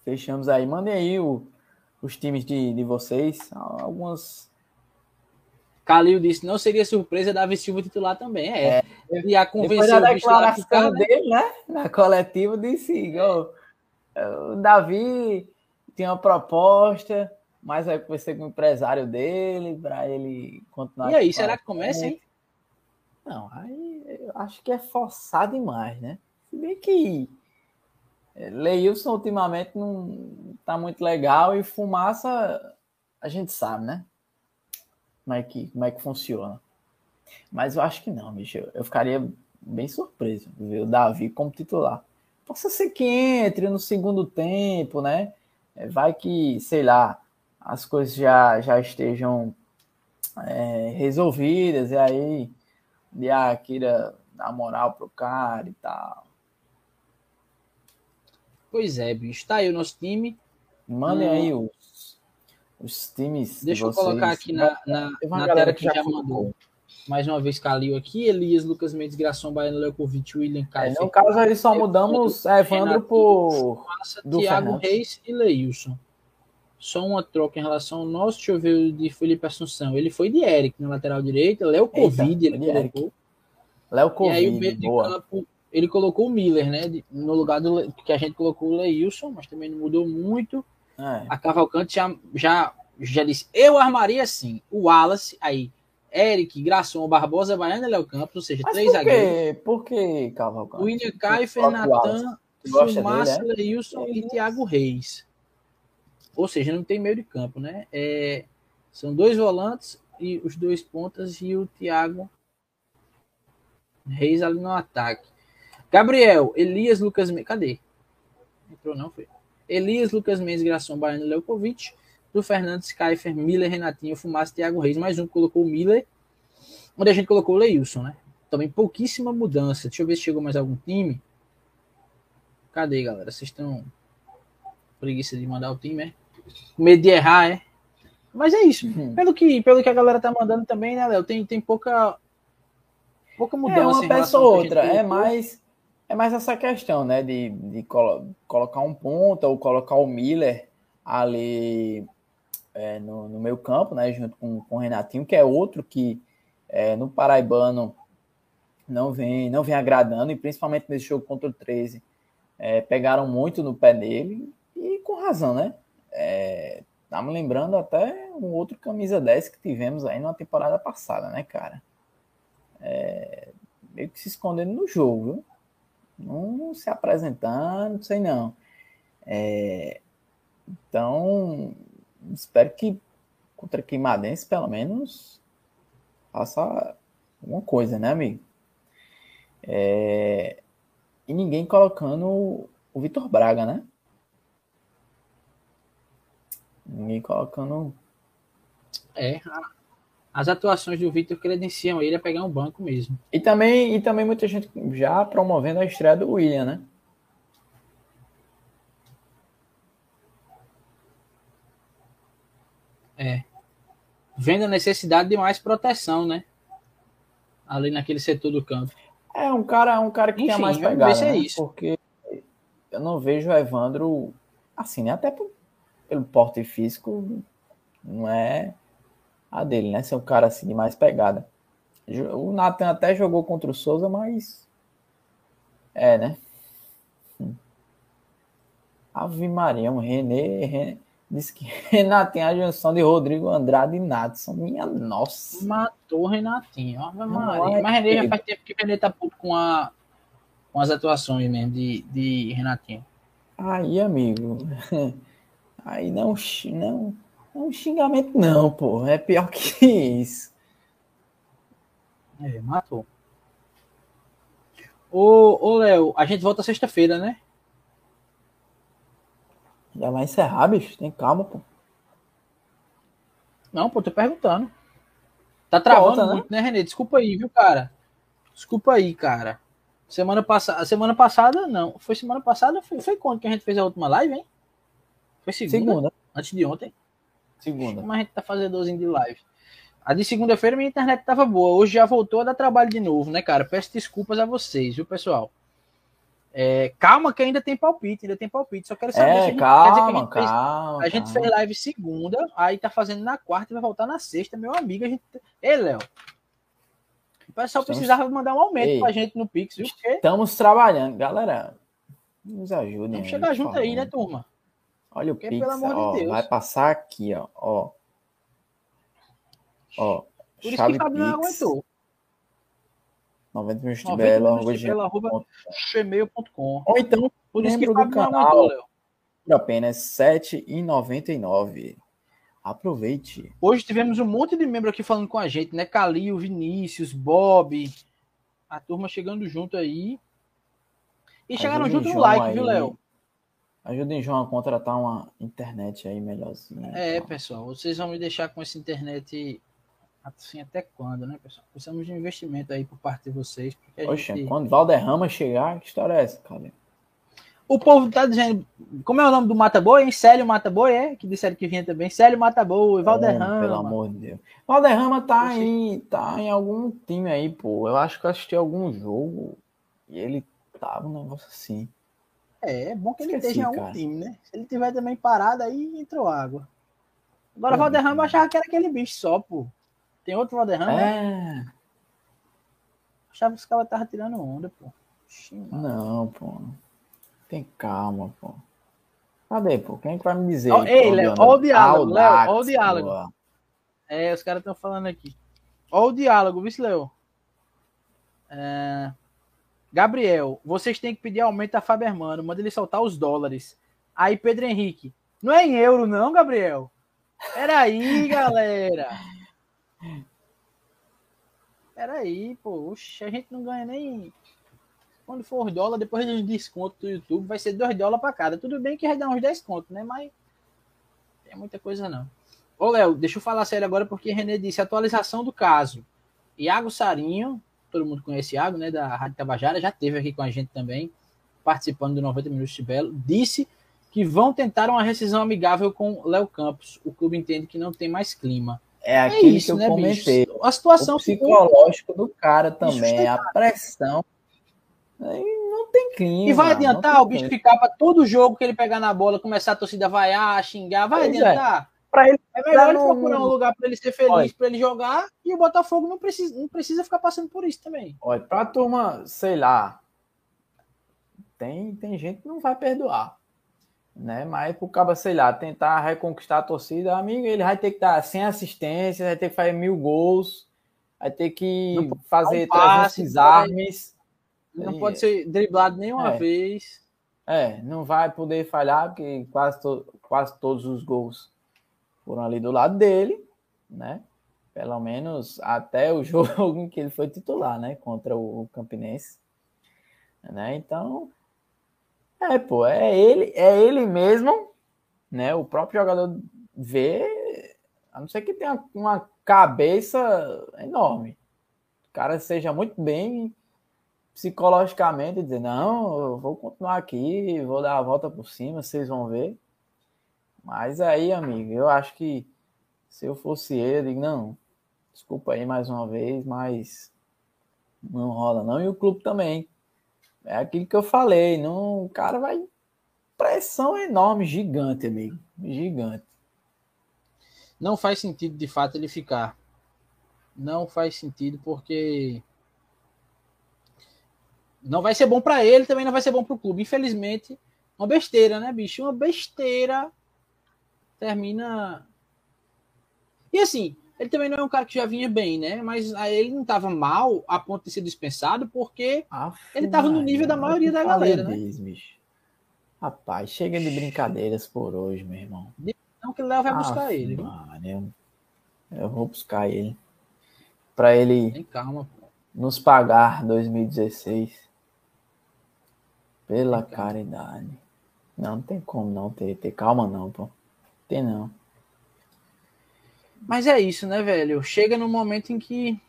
Fechamos aí. Mandem aí o, os times de, de vocês. Algumas. Calil disse, não seria surpresa Davi Silva titular também. É. E a convenceu da declaração ficar, né? dele, né? Na coletiva, disse: ó, o Davi tinha uma proposta, mas vai conversar com o empresário dele para ele continuar. E aí, será que começa, hein? Não, aí eu acho que é forçado demais, né? Se bem que é, Leilson ultimamente não tá muito legal e Fumaça a gente sabe, né? Como é que, como é que funciona. Mas eu acho que não, bicho. Eu, ficaria bem surpreso de ver o Davi como titular. Possa ser que entre no segundo tempo, né? É, Vai que, sei lá, as coisas já, já estejam é, resolvidas e aí e a Akira dá moral pro cara e tal. Pois é, bicho. Tá aí o nosso time. Mandem Hum. aí os, os times. de Deixa eu vocês. colocar aqui na, na, na tela que que já mandou. Mais uma vez, Calil aqui. Elias, Lucas Mendes, Gração, Baiano, Leukovic, William, É, Caio, no caso, aí só mudamos Evandro Renato, por. Massa, do Thiago Fernandes. Reis e Leilson. Só uma troca em relação ao nosso. Deixa eu ver o de Felipe Assunção. Ele foi de Eric na lateral direita. Léo Covid, ele colocou. Léo E aí o Covid, meio de campo, ele colocou o Miller, né? No lugar do que a gente colocou o Leilson, mas também não mudou muito. É. A Cavalcante já, já, já disse, eu armaria assim, o Wallace, aí, Eric, Graçon, Barbosa, Baiana e Léo Campos, ou seja, Mas três por zagueiros. Por que, Cavalcante? William o Wallace. Natan, Fumaça, dele, é? Leilson e Thiago Reis. Ou seja, não tem meio de campo, né? É, são dois volantes e os dois pontas e o Thiago Reis ali no ataque. Gabriel, Elias, Lucas. Cadê? Entrou não, foi. Elias, Lucas Mendes, Gração, Baiano, Leukovic. Do Fernandes, Kaifer, Miller, Renatinho, Fumaça, Thiago Reis. Mais um que colocou o Miller. Onde a gente colocou o Leilson, né? Também pouquíssima mudança. Deixa eu ver se chegou mais algum time. Cadê, galera? Vocês estão preguiça de mandar o time, é? Medo de errar, é? Mas é isso. Uhum. Pelo que, pelo que a galera tá mandando também, né, Léo? Tem, tem pouca pouca mudança É uma peça ou outra. É mais, é mais essa questão, né? De, de colo- colocar um ponta ou colocar o Miller ali é, no, no meio campo, né? Junto com, com o Renatinho, que é outro que é, no Paraibano não vem, não vem agradando, e principalmente nesse jogo contra o 13. é, pegaram muito no pé dele, e com razão, né? É, tá me lembrando até um outro camisa 10 que tivemos aí na temporada passada, né, cara? meio que se escondendo no jogo, viu? Não se apresentando, não sei não. É, então, espero que contra Queimadense, pelo menos, faça alguma coisa, né, amigo? É, e ninguém colocando o, Vitor Braga, né? Ninguém colocando. É, as atuações do Vitor credenciam ele a pegar um banco mesmo. E também, e também muita gente já promovendo a estreia do William, né? É. Vendo a necessidade de mais proteção, né? Ali naquele setor do campo. É um cara, um cara que Enfim, tem mais pegada, é né? isso. Porque eu não vejo o Evandro assim, né? Até pelo porte físico, não é a dele, né? Ser um cara assim de mais pegada. O Nathan até jogou contra o Souza, mas é, né? Hum. Ave Maria, um René, René disse que Renato tem a junção de Rodrigo Andrade e Natson. Minha nossa. Matou o Renatinho. Ave Maria. é Mas René já faz tempo que René tá puto com, a, com as atuações mesmo de, de Renatinho. Aí, amigo. Aí não, não é um xingamento, não, pô. É pior que isso. É, matou. Ô, ô Léo, a gente volta sexta-feira, né? Já vai encerrar, bicho. Tem calma, pô. Não, pô, tô perguntando. Tá travando Volta, né? muito, né, René? Desculpa aí, viu, cara? Desculpa aí, cara. Semana passada, semana passada não. Foi semana passada? Foi, foi quando que a gente fez a última live, hein? Foi segunda, Segunda. antes de ontem. Segunda. Como a gente tá fazedorzinho de live. A de segunda-feira minha internet tava boa. Hoje já voltou a dar trabalho de novo, né, cara? Peço desculpas a vocês, viu, pessoal? É, calma que ainda tem palpite, ainda tem palpite. Só quero saber É, se a gente, calma, a gente fez- calma. a gente calma. fez live segunda, aí tá fazendo na quarta e vai voltar na sexta, meu amigo. A gente... Ei, Léo. O pessoal Estamos- precisava mandar um aumento Ei. pra gente no Pix, viu? Porque Estamos trabalhando. Galera, nos ajudem. vamos chegar junto aí, né, turma? Olha o Porque, Pix, de ó, Deus. vai passar aqui, ó, ó. Ó, Por isso chave que o Fábio não aguentou. 90 minutos de 90 belo, minutos de arroba gmail.com. arroba gmail.com. Ou então, Por isso que o do não canal. aguentou, por apenas R$ 7,99. Aproveite. Hoje tivemos um monte de membro aqui falando com a gente, né? Calil, Vinícius, Bob, a turma chegando junto aí. E chegaram junto no like, aí. viu, Léo? Ajudem João a contratar uma internet aí melhorzinha. É, João. pessoal, vocês vão me deixar com essa internet assim até quando, né, pessoal? Precisamos de um investimento aí por parte de vocês. Poxa, gente... quando Valderrama chegar, que história é essa, cara? O povo tá dizendo. Como é o nome do Mata Boi, hein? Célio Mata Boi, é? Que disseram que vinha também. Célio Mata Boi, Valderrama. Pelo amor de Deus. Valderrama tá Poxa. aí, tá em algum time aí, pô. Eu acho que eu assisti algum jogo e ele tava um negócio assim. É, é bom que ele esteja em algum cara. time, né? Se ele tiver também parado, aí entrou água. Agora, É, Valderrama né? achava que era aquele bicho só, pô. Tem outro Valderrama? É, Achava que os caras estavam tirando onda, pô. Oxi, não, pô. Tem calma, pô. Cadê, pô? Quem é que vai me dizer? Aí, ei, Léo, ó o diálogo, Léo, ó o diálogo. pô. É, os caras estão falando aqui. Ó o diálogo, viu, Léo? É... Gabriel, vocês têm que pedir aumento a Fábio Hermano, manda ele soltar os dólares. Aí, Pedro Henrique, não é em euro, não, Gabriel? Peraí, galera. Peraí, pô. Oxe, a gente não ganha nem. Quando for dólar, depois dos descontos do YouTube, vai ser 2 dólares para cada. Tudo bem que vai dar uns 10 contos, né? Mas. Tem muita coisa não. Ô, Léo, deixa eu falar sério agora, porque René disse atualização do caso. Iago Sarinho, todo mundo conhece Iago, né? Da Rádio Tabajara, já teve aqui com a gente também, participando do 90 Minutos de Belo. Disse que vão tentar uma rescisão amigável com Léo Campos. O clube entende que não tem mais clima. É É aquilo isso, que eu né, comentei. bicho? A situação o ficou psicológico do cara também, a pressão. Não tem clima. E vai adiantar o bicho clima. ficar para todo jogo que ele pegar na bola, começar a torcida vaiar, xingar, vai Pois é. Pra ele, É melhor ele procurar um lugar para ele ser feliz, para ele jogar, e o Botafogo não precisa, não precisa ficar passando por isso também. olha, pra turma, sei lá, tem, tem gente que não vai perdoar. Né? Mas pro cara, sei lá, tentar reconquistar a torcida, amigo, ele vai ter que estar sem assistência, vai ter que fazer mil gols, vai ter que Não fazer dar um passe, 300 não pode- armes. Não E- pode ser driblado nenhuma É. vez. É, não vai poder falhar, porque quase, to- quase todos os gols foram ali do lado dele, né? Pelo menos até o jogo em que ele foi titular, né? Contra o Campinense. Né? Então, é, pô, é ele, é ele mesmo, né? O próprio jogador vê, a não ser que tenha uma cabeça enorme. O cara seja muito bem psicologicamente dizer, não, eu vou continuar aqui, vou dar a volta por cima, vocês vão ver. Mas aí, amigo, eu acho que se eu fosse ele, eu digo, não, desculpa aí mais uma vez, mas não rola não. E o clube também. É aquilo que eu falei, não, o cara vai pressão enorme, gigante, amigo, gigante. Não faz sentido, de fato, ele ficar. Não faz sentido, porque não vai ser bom para ele, também não vai ser bom para o clube. Infelizmente, uma besteira, né, bicho? Uma besteira termina. E assim, ele também não é um cara que já vinha bem, né? Mas aí ele não estava mal a ponto de ser dispensado, porque Ele tava no nível da maioria da galera, né? Bicho. Rapaz, chega de brincadeiras por hoje, meu irmão. não que o Léo vai buscar Aff, ele. mano, eu, eu vou buscar ele. Pra ele Tem calma, pô. nos pagar 2016. Pela caridade. Não, não tem como não ter, ter calma não, pô. Tem não. Mas é isso, né, velho? Chega no momento em que.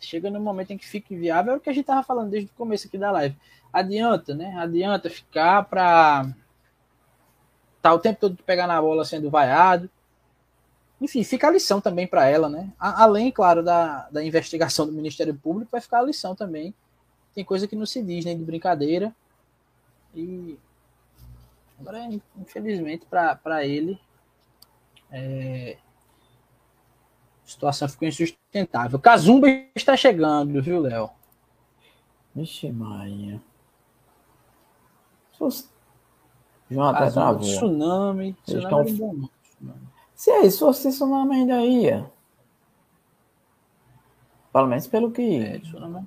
Chega no momento em que fica inviável. É o que a gente tava falando desde o começo aqui da live. Adianta, né? Adianta ficar pra. tá o tempo todo pegar na bola sendo vaiado. Enfim, fica a lição também para ela, né? Além, claro, da, da investigação do Ministério Público, vai ficar a lição também. Tem coisa que não se diz, nem né, de brincadeira. E agora, infelizmente, para ele, é, a situação ficou insustentável. Kazumba está chegando, viu, Léo? Vixe, Maria. João até travou. Tsunami. Tsunami estão... é bom, Se é isso, fosse tsunami ainda ia. Pelo menos pelo que é,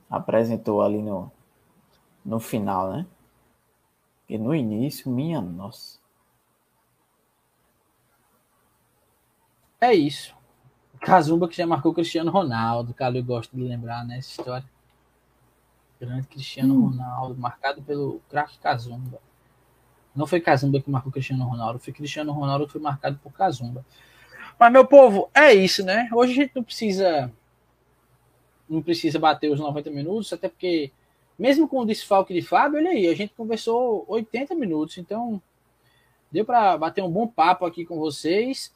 apresentou ali no, no final, né? E no início, minha nossa. É isso. Kazumba que já marcou Cristiano Ronaldo. Calil gosta de lembrar, né? Essa história. Grande Cristiano hum. Ronaldo, marcado pelo craque Kazumba. Não foi Kazumba que marcou Cristiano Ronaldo, foi Cristiano Ronaldo que foi marcado por Kazumba. Mas, meu povo, é isso, né? Hoje a gente não precisa. Não precisa bater os 90 minutos, até porque, mesmo com o desfalque de Fábio, olha aí, a gente conversou 80 minutos, então deu para bater um bom papo aqui com vocês.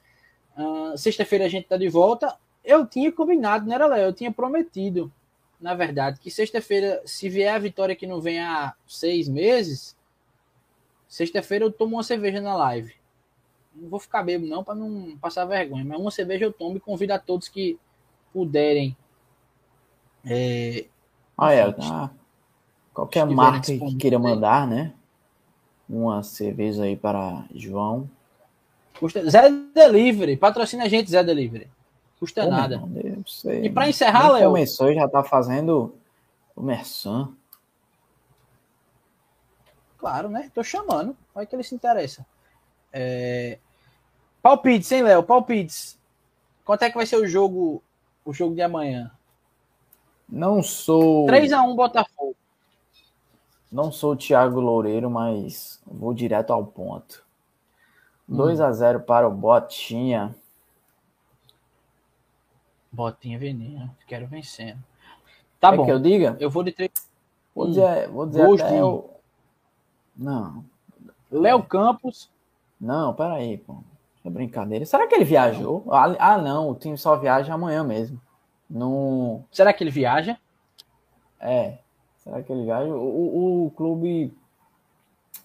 Uh, Sexta-feira a gente tá de volta. Eu tinha combinado, né, Léo? Eu tinha prometido, na verdade, que sexta-feira, se vier a vitória que não vem há seis meses, sexta-feira eu tomo uma cerveja na live. Não vou ficar bebo, não, para não passar vergonha, mas uma cerveja eu tomo e convido a todos que puderem. É, ah, é, tá. Qualquer marca que queira mandar, né? Uma cerveja aí para João. Custa... Zé Delivery, patrocina a gente, Zé Delivery. Custa Pô, nada. e para encerrar, Léo. Começou e já tá fazendo o Mersan. Claro, né? Tô chamando. Vai que ele se interessa. É... Palpites, hein, Léo? Palpites. Quanto é que vai ser o jogo, o jogo de amanhã? Não sou. 3x1 Botafogo. Não sou o Thiago Loureiro, mas vou direto ao ponto. 2 a 0 para o Botinha. Botinha veneno. Quero vencendo. Tá bom. que eu diga? Eu vou de 3. Vou dizer, vou dizer Gosto até eu... Não. Léo Campos. Não, peraí, pô. É brincadeira. Será que ele viajou? Ah, ah, não. O time só viaja amanhã mesmo. No... Será que ele viaja? É. Será que ele viaja? O, o, o clube.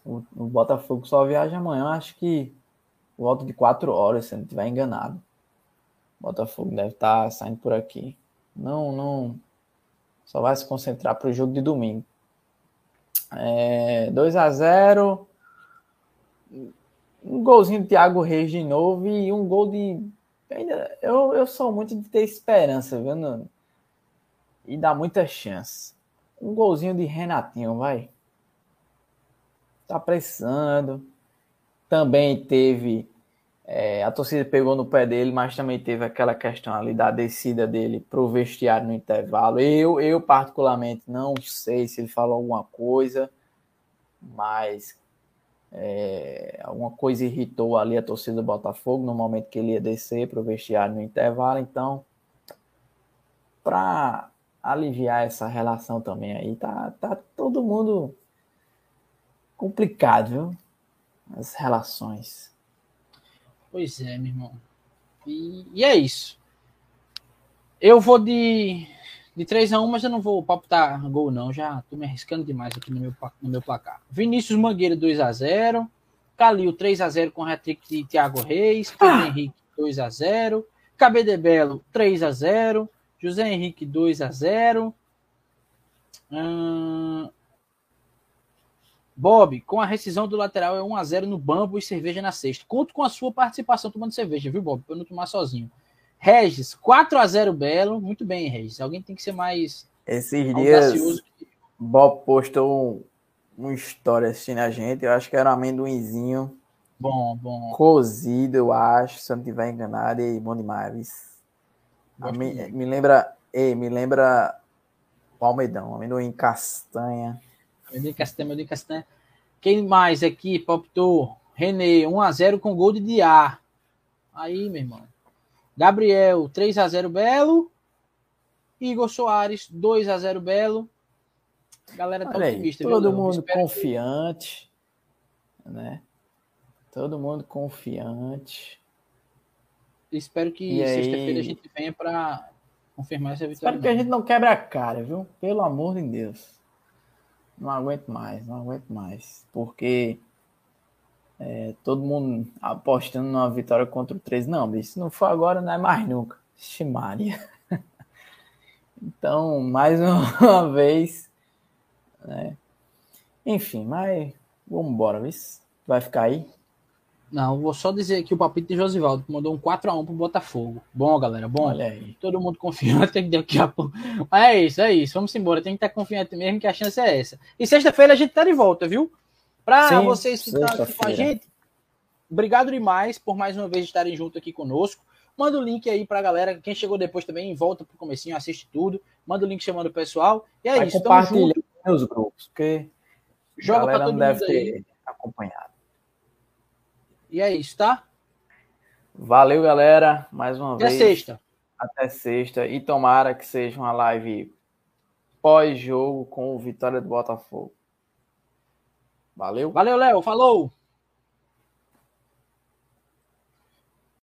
O, o Botafogo só viaja amanhã. Acho que volta de quatro horas, se não estiver enganado. Botafogo deve estar tá saindo por aqui. Não, não. Só vai se concentrar para o jogo de domingo. É, 2 a 0 Um golzinho de Thiago Reis de novo e um gol de. Eu, eu sou muito de ter esperança, viu? E dá muita chance. Um golzinho de Renatinho, vai. Tá pressando. Também teve é, a torcida pegou no pé dele, mas também teve aquela questão ali da descida dele para o vestiário no intervalo. Eu, eu, particularmente, não sei se ele falou alguma coisa, mas é, alguma coisa irritou ali a torcida do Botafogo no momento que ele ia descer para o vestiário no intervalo. Então, para aliviar essa relação também aí, tá, tá todo mundo complicado, viu? As relações. Pois é, meu irmão. E, e é isso. Eu vou de, de 3x1, mas eu não vou palpitar gol, não. Já tô me arriscando demais aqui no meu, no meu placar. Vinícius Mangueira 2x0. Calil 3x0 com hat-trick de Thiago Reis. Ah. Henrique 2x0. Cabedebelo 3x0. José Henrique 2x0. Hum, Bob, com a rescisão do lateral é 1x0 no bambu e cerveja na sexta. Conto com a sua participação tomando cerveja, viu, Bob? Pra eu não tomar sozinho. Regis, 4x0 Belo. Muito bem, Regis. Alguém tem que ser mais. Esses dias, que... Bob postou um, uma história assistindo a gente. Eu acho que era um amendoinzinho. Bom, bom. Cozido, eu acho, se eu não estiver enganado. E bom demais. Me, me, lembra. Ei, me lembra. Palmedão, amendoim castanha. Medellín Castanha, Medellín Castanha. Quem mais aqui palpitou? René, 1x0 com gol de Diá. Aí, meu irmão. Gabriel, 3x0 Belo. Igor Soares, 2x0 Belo. galera tá otimista. Todo viu, mundo confiante. Que... Né? Todo mundo confiante. Espero que sexta-feira a gente venha para confirmar essa vitória. Espero que a gente não quebre a cara, viu? Pelo amor de Deus. Não aguento mais, não aguento mais. Porque é, todo mundo apostando numa vitória contra o 3. Não, bicho, se não for agora, não é mais nunca. Ximaria. então, mais uma vez. Né? Enfim, mas vamos embora? Vai ficar aí? Não, vou só dizer aqui o palpite de Josivaldo, que mandou um 4x1 pro Botafogo. Bom, galera, bom. Olha aí. Todo mundo confiante que daqui a pouco. É isso, é isso. Vamos embora. Tem que estar confiante mesmo que a chance é essa. E sexta-feira a gente tá de volta, viu? Para vocês ficarem aqui com a gente, obrigado demais por mais uma vez estarem junto aqui conosco. Manda o link aí pra galera. Quem chegou depois também, volta pro comecinho, assiste tudo. Manda o link chamando o pessoal. E é Vai isso. Compartilha nos grupos, porque joga para todo mundo ter aí. acompanhado. E é isso, tá? Valeu, galera. Mais uma Até vez. Até sexta. Até sexta. E tomara que seja uma live pós-jogo com o Vitória do Botafogo. Valeu. Valeu, Léo. Falou.